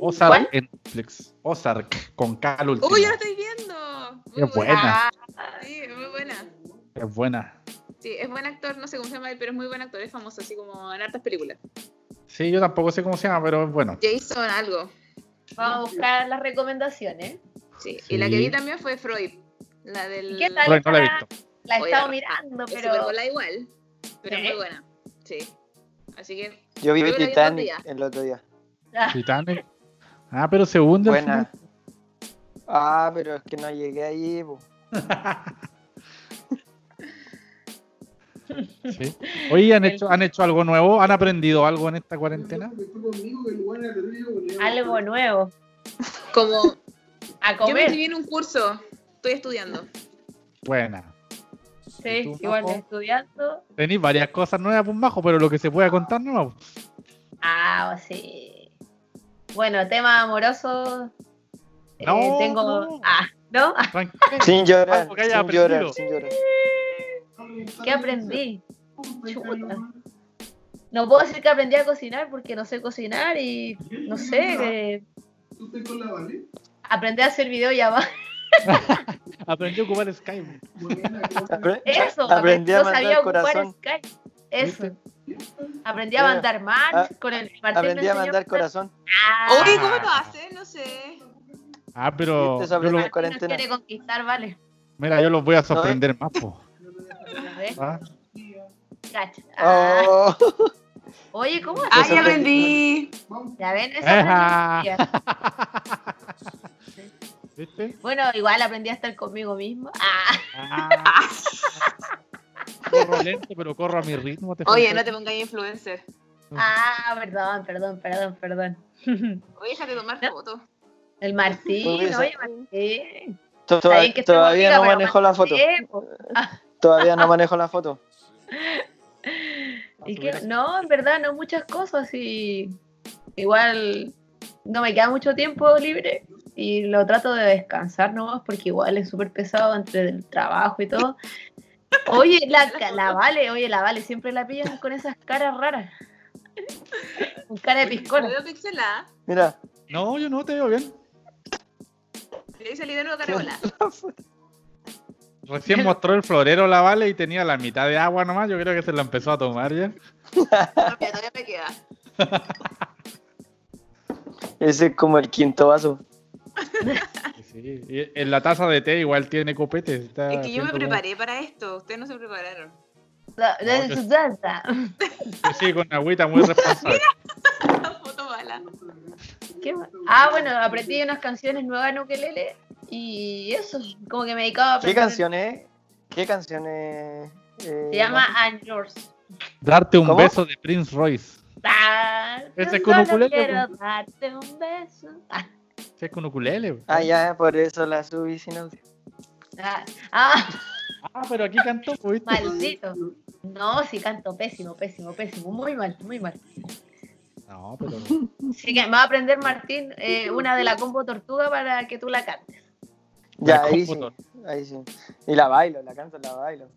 Speaker 3: Ozark
Speaker 1: ¿Cuál?
Speaker 3: en Netflix. Ozark, con último.
Speaker 4: Uy, yo la estoy viendo. Muy
Speaker 3: Es buena.
Speaker 1: Ah,
Speaker 4: Sí, es muy buena.
Speaker 3: Es buena.
Speaker 4: Sí, es buen actor, no sé cómo se llama él, pero es muy buen actor, es famoso, así como en hartas películas.
Speaker 3: Sí, yo tampoco sé cómo se llama, pero es bueno.
Speaker 4: Jason algo.
Speaker 1: Vamos a buscar las recomendaciones.
Speaker 4: Sí.
Speaker 3: Sí.
Speaker 4: Y la que vi también fue Freud. La del.
Speaker 1: ¿Qué tal?
Speaker 3: Bueno, no la he visto.
Speaker 1: La he
Speaker 4: Oye,
Speaker 1: estado mirando,
Speaker 4: Es
Speaker 1: pero
Speaker 4: igual, pero muy buena. Sí. Así que.
Speaker 2: Yo vi Titanic
Speaker 4: día.
Speaker 2: el otro día.
Speaker 1: ah,
Speaker 3: Titanic. Ah, pero se hunde
Speaker 2: Buena. Ah, pero es que no llegué ahí.
Speaker 3: Sí. Oye, ¿han hecho, ¿han hecho algo nuevo? ¿Han aprendido algo en esta cuarentena?
Speaker 1: algo nuevo.
Speaker 4: Como.
Speaker 1: A
Speaker 4: Yo me
Speaker 1: comer.
Speaker 4: inscribí en un curso, estoy estudiando.
Speaker 3: Buena.
Speaker 1: Sí,
Speaker 3: ¿Y tú,
Speaker 1: igual
Speaker 3: Majo?
Speaker 1: estudiando.
Speaker 3: Tenéis varias cosas nuevas, pues bajo, pero lo que se pueda contar no.
Speaker 1: Ah, sí. Bueno, tema amoroso. eh,
Speaker 3: No,
Speaker 1: tengo.
Speaker 3: no.
Speaker 1: Ah, ¿no? Ah.
Speaker 2: Sin llorar, sin llorar.
Speaker 1: ¿Qué aprendí? Chuta. No puedo decir que aprendí a cocinar porque no sé cocinar y no sé. eh, aprendí a hacer videollamadas.
Speaker 3: Aprendí a ocupar Skype.
Speaker 1: Eso,
Speaker 2: Aprendí a
Speaker 1: no sabía
Speaker 2: mandar
Speaker 1: ocupar
Speaker 2: corazón.
Speaker 1: Skype. Eso. Aprendí a mandar man
Speaker 2: ah,
Speaker 1: con el Martín
Speaker 2: Aprendí a mandar corazón.
Speaker 1: Ah,
Speaker 4: Oye, ¿cómo lo haces? No sé.
Speaker 3: Ah, pero. Yo lo-
Speaker 1: quiere conquistar, vale.
Speaker 3: mira, yo los voy a sorprender más, po.
Speaker 1: Ver,
Speaker 3: ¿Ah?
Speaker 1: cacha. Ah,
Speaker 2: Oh,
Speaker 1: Oye, ¿cómo
Speaker 4: ¡Ay,
Speaker 2: Eso
Speaker 4: ya
Speaker 2: aprendí.
Speaker 1: ¿Ya ven?
Speaker 3: ¿Viste?
Speaker 1: Bueno, igual aprendí a estar conmigo mismo. Ah,
Speaker 3: Ah. corro lento, pero corro a mi ritmo. te
Speaker 4: Oye, no te pongáis influencer.
Speaker 1: ah, perdón, perdón, perdón, perdón.
Speaker 4: Oye, déjate tomar
Speaker 1: No.
Speaker 4: fotos.
Speaker 1: El Martín,
Speaker 2: Pues,
Speaker 1: oye, Martín.
Speaker 2: todavía
Speaker 1: amigas,
Speaker 2: no manejo la foto.
Speaker 1: po.
Speaker 2: Todavía no manejo la foto.
Speaker 1: Y que, no, en verdad, no muchas cosas y igual no me queda mucho tiempo libre y lo trato de descansar nomás porque igual es súper pesado entre el trabajo y todo. Oye, la, la Vale, oye, la Vale siempre la pillan con esas caras raras. Con cara de piscola.
Speaker 4: veo pixelada.
Speaker 2: Mira,
Speaker 3: No, yo no te veo bien.
Speaker 4: Le salí de nuevo carola.
Speaker 3: Recién mostró el florero la vale y tenía la mitad de agua nomás. Yo creo que se la empezó a tomar ya.
Speaker 4: Todavía todavía me queda.
Speaker 2: ese es como el quinto vaso.
Speaker 3: Sí, y en la taza de té igual tiene copete. está
Speaker 4: Es que yo me
Speaker 3: como-
Speaker 4: preparé para esto. Ustedes no se prepararon.
Speaker 1: Su salsa.
Speaker 3: que Sí, con agüita muy responsable.
Speaker 4: La foto mala.
Speaker 1: ¿Qué más? Ah, bueno, aprendí unas canciones nuevas en ukelele y eso, como que me dedicaba a
Speaker 2: ¿Qué
Speaker 1: aprender.
Speaker 2: canciones? ¿Qué canciones? eh,
Speaker 1: Se llama I'm Yours.
Speaker 3: Darte un
Speaker 2: ¿Cómo?
Speaker 3: beso de Prince Royce.
Speaker 1: Ah,
Speaker 3: Ese es con
Speaker 1: solo
Speaker 3: ukulele,
Speaker 1: Quiero darte un beso. Ah,
Speaker 3: Sí, es con ukulele.
Speaker 2: Ah, ya, por eso la subí sin audio.
Speaker 1: ah, ah,
Speaker 3: Ah, pero aquí cantó, pues, ¿viste?
Speaker 1: maldito. No, sí canto pésimo, pésimo, pésimo. Muy mal, muy mal.
Speaker 3: No, pero.
Speaker 1: Así que me va a aprender Martín eh, una de la combo tortuga para que tú la cantes.
Speaker 2: Ya,
Speaker 3: La
Speaker 2: ahí sí. Ahí sí. Y la bailo, la canto, la bailo.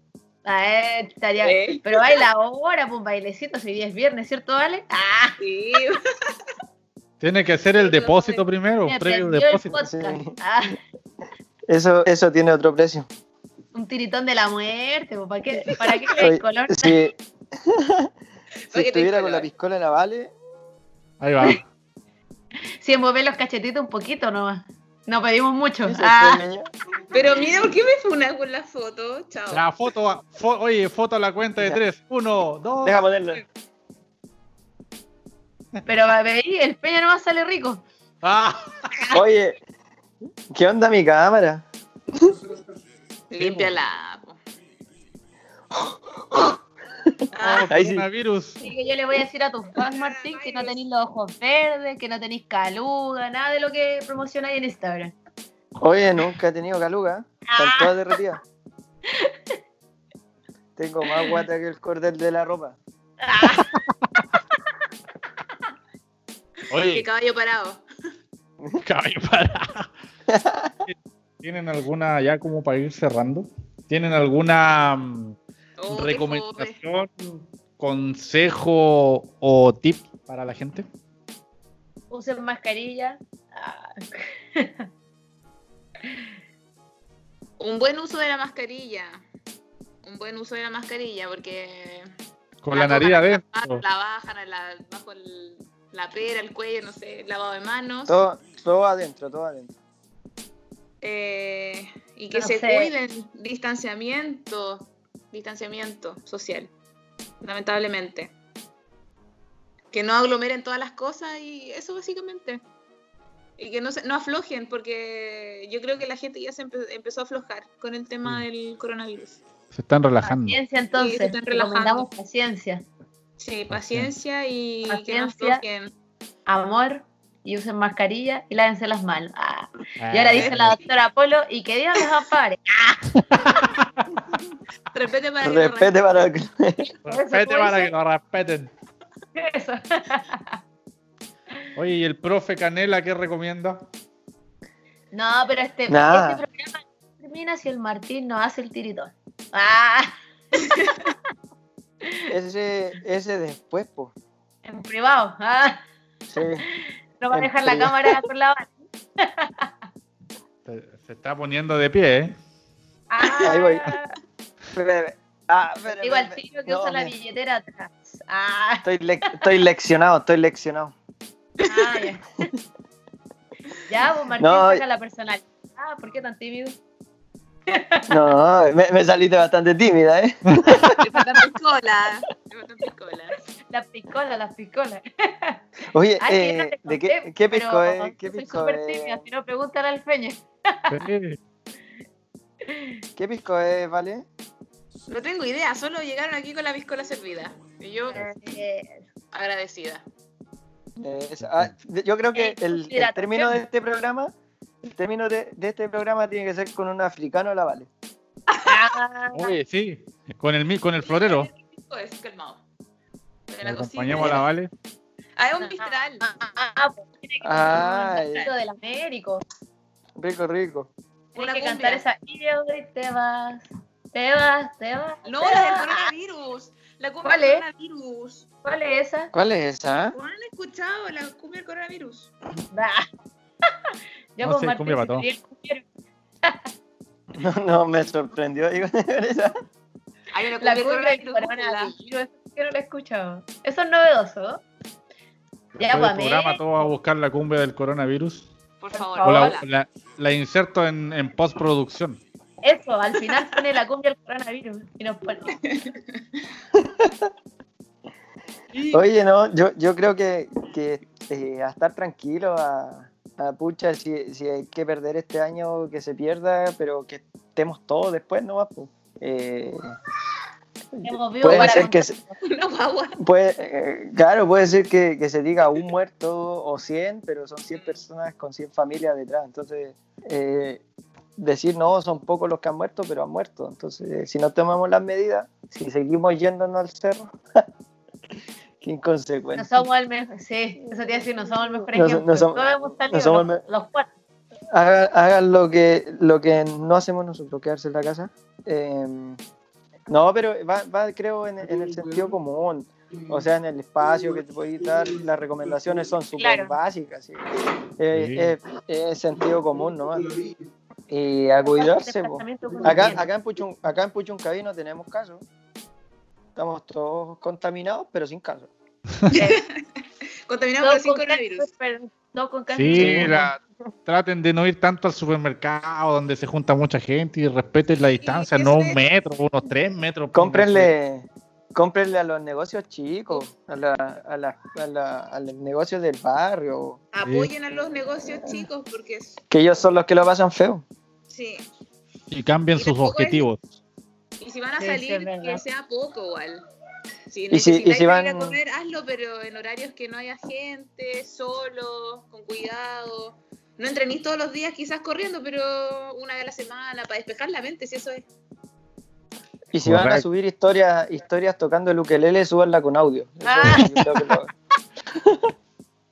Speaker 1: A ver, estaría.
Speaker 4: ¿Eh?
Speaker 1: Pero baila ahora, pues bailecito, si es viernes, ¿cierto, Vale? Ah,
Speaker 4: Sí.
Speaker 3: Tiene que hacer el depósito primero,
Speaker 1: me
Speaker 3: previo
Speaker 1: el
Speaker 3: depósito.
Speaker 2: Sí.
Speaker 1: Ah,
Speaker 2: Eso, eso tiene otro precio.
Speaker 1: un tiritón de la muerte, po, ¿para qué, para qué el color?
Speaker 2: Si, si estuviera con la piscola en la Vale,
Speaker 3: Ahí va.
Speaker 1: Si mover los cachetitos un poquito nomás. No pedimos mucho.
Speaker 2: ¿qué se
Speaker 1: Ah?
Speaker 4: Pero mira, ¿por qué me funa con la foto? Chao.
Speaker 3: La foto, fo- oye, foto a la cuenta de
Speaker 2: Ya.
Speaker 3: tres. Uno, dos.
Speaker 2: Deja ponerlo.
Speaker 1: pero veí, el peña nomás sale rico.
Speaker 3: Ah,
Speaker 2: Oye, ¿qué onda mi cámara?
Speaker 4: Límpiala.
Speaker 1: Ah,
Speaker 2: Ahí sí.
Speaker 3: coronavirus.
Speaker 1: Así que yo le voy a decir a tus fans, Martín, que no tenéis los ojos verdes, que no tenéis caluga, nada de lo que promocionáis en Instagram.
Speaker 2: Oye, nunca he tenido caluga. Están
Speaker 1: Ah.
Speaker 2: todas derretidas. Tengo más guata que el cordel de la ropa.
Speaker 4: Qué
Speaker 3: Oye,
Speaker 4: caballo parado.
Speaker 3: caballo para. ¿Tienen alguna, ya como para ir cerrando? ¿Tienen alguna mm,
Speaker 4: Oh,
Speaker 3: recomendación, consejo o tip para la gente?
Speaker 1: Usen mascarilla. Ah,
Speaker 4: Un buen uso de la mascarilla. Un buen uso de la mascarilla porque
Speaker 3: Con la nariz
Speaker 4: tocan,
Speaker 3: adentro.
Speaker 4: La bajan la, bajo el- la pera, el cuello, no sé, lavado de manos.
Speaker 2: Todo, todo adentro, todo adentro.
Speaker 4: Eh, y que
Speaker 1: No
Speaker 4: se
Speaker 1: sé.
Speaker 4: cuiden, distanciamiento, distanciamiento social, lamentablemente. Que no aglomeren todas las cosas y eso básicamente. Y que no, se, no aflojen, porque yo creo que la gente ya se empe- empezó a aflojar con el tema del coronavirus.
Speaker 3: Se están relajando.
Speaker 1: Paciencia entonces.
Speaker 4: Sí, se están relajando.
Speaker 1: recomendamos paciencia,
Speaker 4: Sí, paciencia y que no
Speaker 1: Paciencia.
Speaker 4: aflojen.
Speaker 1: amor y usen mascarilla y lávense las manos. Ah, Y
Speaker 3: Ah,
Speaker 1: ahora dice la doctora Polo y que Dios los ampare.
Speaker 4: Respete para que no
Speaker 2: Respete para el...
Speaker 3: Respete para que lo respeten.
Speaker 1: Eso.
Speaker 3: Oye, ¿y el profe Canela qué recomienda?
Speaker 1: No, pero este, este programa no termina si el Martín no hace el tiritón. Ah,
Speaker 2: Ese, ese después, po.
Speaker 1: en privado. Ah,
Speaker 2: Sí.
Speaker 1: No va a dejar la cámara con la
Speaker 3: Se, se está poniendo de pie, ¿eh?
Speaker 1: Ah,
Speaker 2: Ahí voy. Ah, espera,
Speaker 1: Digo al
Speaker 2: espera,
Speaker 1: tiro que
Speaker 2: no,
Speaker 1: usa la billetera atrás. Ah,
Speaker 2: Estoy, lec- estoy leccionado, estoy leccionado.
Speaker 1: ah, ya. Ya, pues Martín
Speaker 2: No,
Speaker 1: saca la personal. Ah, ¿por qué tan tímido?
Speaker 2: No, me, me saliste bastante tímida, ¿eh?
Speaker 4: Faltan piscola.
Speaker 1: Las piscolas, las piscolas.
Speaker 2: Oye,
Speaker 1: Ah, que no
Speaker 2: eh,
Speaker 1: te
Speaker 2: ¿de qué,
Speaker 1: conté,
Speaker 2: qué pisco es? ¿Qué
Speaker 1: yo soy
Speaker 2: pisco
Speaker 1: súper tímida, si no, pregúntale al Feñe.
Speaker 2: ¿Qué pisco es, vale?
Speaker 4: No tengo idea, solo llegaron aquí con la piscola servida. Y yo
Speaker 1: Eh,
Speaker 4: agradecida.
Speaker 2: Eh, ah, yo creo que
Speaker 1: Eh,
Speaker 2: el, término de este programa, el término de, de este programa tiene que ser con un africano la vale.
Speaker 1: ah,
Speaker 3: Oye, sí. Con el, con el florero.
Speaker 4: Pues, calmado. De la
Speaker 3: acompañamos a la Vale.
Speaker 4: Ah, es un mistral.
Speaker 1: ah, pues tiene que
Speaker 2: Ah,
Speaker 1: un del Américo.
Speaker 2: Rico, rico.
Speaker 1: Tiene
Speaker 4: Una
Speaker 1: que cantar esa y te vas, te vas, te vas.
Speaker 4: No,
Speaker 1: te
Speaker 4: la del
Speaker 1: vas".
Speaker 4: coronavirus. La cumbia
Speaker 1: ¿Cuál
Speaker 4: del
Speaker 1: es?
Speaker 4: coronavirus.
Speaker 1: ¿Cuál es esa?
Speaker 2: ¿Cuál es esa?
Speaker 4: ¿No han escuchado la cumbia del coronavirus?
Speaker 1: Yo
Speaker 3: No
Speaker 1: con
Speaker 3: sé,
Speaker 1: Martín
Speaker 3: cumbia para
Speaker 1: el.
Speaker 2: No, no, me sorprendió. digo, esa.
Speaker 4: Hay una
Speaker 1: La
Speaker 4: cumbia
Speaker 1: sí que no lo he escuchado. Eso es novedoso. Ya,
Speaker 3: del programa todo a buscar la cumbia del coronavirus.
Speaker 4: Por favor.
Speaker 3: O la, la- la inserto en, en postproducción.
Speaker 1: Eso, al final pone la cumbia del coronavirus y nos pone.
Speaker 2: Oye, no, yo, yo creo que, que eh, a estar tranquilo, a, a pucha, si, si hay que perder este año, que se pierda, pero que estemos todos después, ¿no? Pues, eh, puede ser que se- puede, eh, claro, puede ser que, que se diga un muerto o 100, pero son 100 personas con 100 familias detrás. Entonces, eh, decir no, son pocos los que han muerto, pero han muerto. Entonces, si no tomamos las medidas, si seguimos yéndonos al cerro, qué inconsecuente.
Speaker 1: No somos el mejor, sí, eso te iba a decir, no somos el mejor ejemplo.
Speaker 2: no somos-
Speaker 1: salido, los, los cuatro.
Speaker 2: Hagan, hagan lo que lo que no hacemos nosotros, quedarse en la casa. Eh, no, pero va, va creo, en, en el sentido común. O sea, en el espacio que te puedes dar, las recomendaciones son súper
Speaker 1: Claro.
Speaker 2: básicas. ¿sí? Eh,
Speaker 3: Sí.
Speaker 2: Es, es sentido común, ¿no? Y a cuidarse, Acá, acá en Puchun, acá en Puchuncaví no tenemos caso. Estamos todos contaminados, pero sin caso.
Speaker 4: Contaminado
Speaker 1: Todos
Speaker 4: por
Speaker 1: con
Speaker 4: 5 coronavirus.
Speaker 1: cáncer, pero no con cáncer.
Speaker 3: Sí, la- traten de no ir tanto al supermercado donde se junta mucha gente y respeten la distancia, no un metro, unos tres metros.
Speaker 2: Cómprenle, cómprenle a los negocios chicos, a, la, a, la- a, la- a los negocios del barrio,
Speaker 4: Apoyen a los negocios chicos porque es-
Speaker 2: que ellos son los que lo pasan feo.
Speaker 4: sí.
Speaker 3: Y cambien
Speaker 4: Y
Speaker 3: sus
Speaker 4: tampoco es-
Speaker 3: objetivos.
Speaker 4: Y si van a
Speaker 1: Sí,
Speaker 4: salir, que sea poco igual. Si
Speaker 2: Y si- y si van-
Speaker 4: a comer, hazlo, pero en horarios que no haya gente, solo, con cuidado. No entrenís todos los días quizás corriendo, pero una vez a la semana, para despejar la mente, si eso es.
Speaker 2: Y si van a subir historias, historias tocando el ukelele, súbanla con audio.
Speaker 1: Ah.
Speaker 2: lo-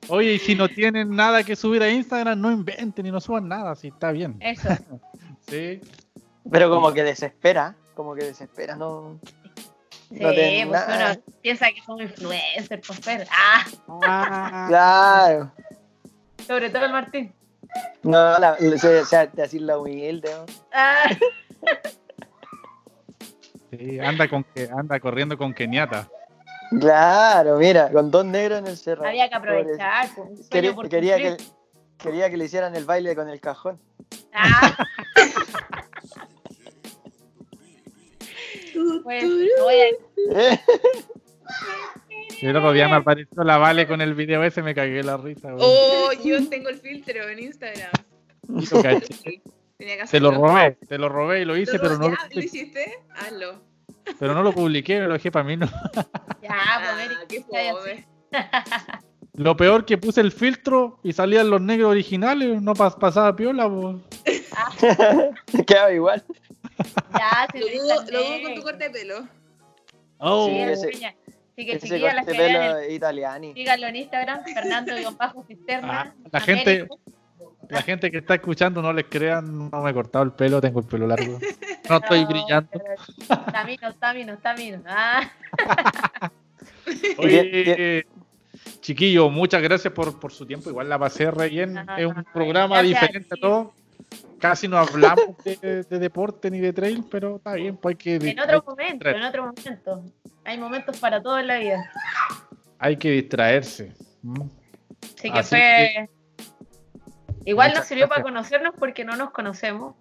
Speaker 3: Oye, y si no tienen nada que subir a Instagram, no inventen y no suban nada, si está bien.
Speaker 1: Eso.
Speaker 3: Sí.
Speaker 2: Pero como que desespera, como que desespera, no.
Speaker 1: Sí,
Speaker 2: No
Speaker 1: pues
Speaker 2: nada.
Speaker 1: uno piensa que son influencers, por ser. Ah,
Speaker 2: Claro.
Speaker 1: sobre todo el Martín.
Speaker 2: No, la, o sea, sea, decir la humilde. ¿no?
Speaker 1: Ah,
Speaker 3: Sí, anda con que anda corriendo con Keniata.
Speaker 2: Claro, mira, con dos negros en el cerro.
Speaker 1: había que aprovechar. pues,
Speaker 2: Quería, quería que, quería que le hicieran el baile con el cajón.
Speaker 1: Ah, pues, voy a-
Speaker 2: ¿Eh?
Speaker 3: Y el otro día me apareció la Vale con el video ese, me cagué la risa. güey.
Speaker 4: Oh, yo tengo el filtro en Instagram.
Speaker 3: Lo caché. Te lo robé, te lo robé y lo hice,
Speaker 4: ¿Lo-
Speaker 3: pero no, lo,
Speaker 4: ya, ¿Lo hiciste? Hazlo.
Speaker 3: pero no lo publiqué, lo dejé para mí. No.
Speaker 1: Ya,
Speaker 4: Ah,
Speaker 1: pues, Mary,
Speaker 4: qué
Speaker 1: ya, ya,
Speaker 4: fome.
Speaker 3: Lo peor que puse el filtro y salían los negros originales, no pas- pasaba piola. po.
Speaker 2: Quedaba igual.
Speaker 1: Ya, si
Speaker 4: Lo dudo, lo dudo con tu corte de pelo.
Speaker 3: Oh,
Speaker 1: Sí,
Speaker 2: ese-.
Speaker 1: Así que
Speaker 2: Ese
Speaker 1: chiquillas, las
Speaker 2: corte
Speaker 1: que
Speaker 2: de
Speaker 1: vean síganlo en Instagram, Fernando bajo cisterna.
Speaker 3: Ah, la gente- la gente que está escuchando no les crean, no me he cortado el pelo, tengo el pelo largo. No estoy
Speaker 1: No,
Speaker 3: brillando.
Speaker 1: pero Está mino, está mino, está mino. Ah,
Speaker 3: Oye, chiquillo, muchas gracias por, por su tiempo. Igual la pasé re bien.
Speaker 1: Ajá,
Speaker 3: Es un programa
Speaker 1: a
Speaker 3: diferente a todo. Casi no hablamos de, de deporte ni de trail, pero está bien, pues hay que,
Speaker 1: en otro
Speaker 3: hay,
Speaker 1: momento, en otro momento. Hay momentos para todo en la vida.
Speaker 3: hay que distraerse. ¿m?
Speaker 1: Así que
Speaker 3: Así
Speaker 1: fue. Igual nos sirvió para conocernos porque no nos conocemos.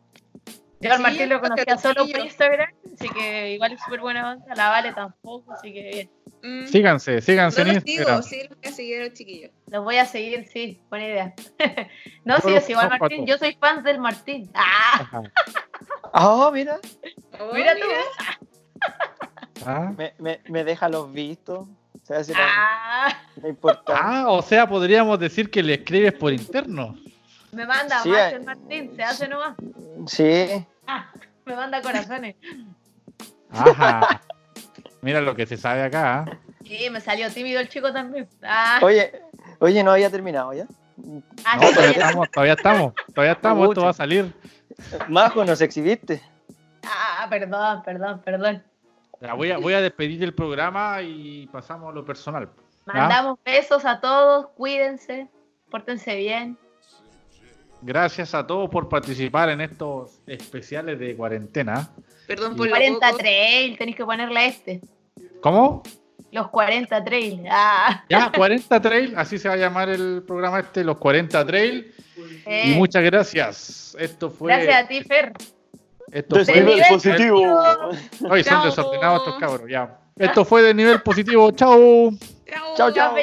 Speaker 1: Yo al
Speaker 4: Sí,
Speaker 1: Martín lo conocía solo por Instagram, así que igual es súper buena onda. La Vale tampoco, así que bien.
Speaker 4: Mm.
Speaker 3: Síganse, síganse
Speaker 4: No
Speaker 3: en
Speaker 4: los
Speaker 3: Instagram.
Speaker 4: sigo, sí, los voy a seguir a los chiquillos.
Speaker 1: Los voy a seguir, sí, buena idea. no, sí, es igual Martín.
Speaker 3: patos.
Speaker 1: Yo soy fan del Martín. ¡Ah!
Speaker 2: Ah, mira,
Speaker 4: Oh,
Speaker 1: Mira tú.
Speaker 3: Ah.
Speaker 2: me, me, me deja los vistos. Se hace la,
Speaker 1: ¡Ah!
Speaker 2: la importante.
Speaker 3: Ah, o sea, podríamos decir que le escribes por interno.
Speaker 1: Me manda
Speaker 2: Sí,
Speaker 1: Martín, se hace nomás.
Speaker 2: Sí.
Speaker 1: Ah, me manda corazones.
Speaker 3: Ajá. Mira lo que se sabe acá. ¿ah?
Speaker 1: Sí, me salió tímido el chico también. Ah,
Speaker 2: Oye, oye, no había terminado ya.
Speaker 1: ah,
Speaker 3: No, todavía
Speaker 1: ya-
Speaker 3: estamos, todavía estamos, todavía estamos, esto va a salir.
Speaker 2: Majo, nos exhibiste.
Speaker 1: ah, perdón, perdón, perdón.
Speaker 3: Ya, voy, a, voy a despedir el programa y pasamos a lo personal.
Speaker 1: Mandamos besos a todos, cuídense, pórtense bien.
Speaker 3: Gracias a todos por participar en estos especiales de cuarentena.
Speaker 4: Perdón por lo
Speaker 1: 40
Speaker 4: poco.
Speaker 1: trail, tenéis que ponerle a este.
Speaker 3: ¿Cómo?
Speaker 1: Los 40 trail. Ah,
Speaker 3: Ya, 40 Trail, así se va a llamar el programa este, los 40 Trail.
Speaker 1: eh,
Speaker 3: Y muchas gracias. Esto fue.
Speaker 1: gracias a ti, Fer.
Speaker 3: Esto fue
Speaker 2: Desnivel
Speaker 1: nivel
Speaker 2: positivo.
Speaker 3: Hoy son
Speaker 1: Chao.
Speaker 3: desordenados estos cabros, ya. Esto fue de nivel positivo. Chao.
Speaker 4: Chao.
Speaker 2: Chao.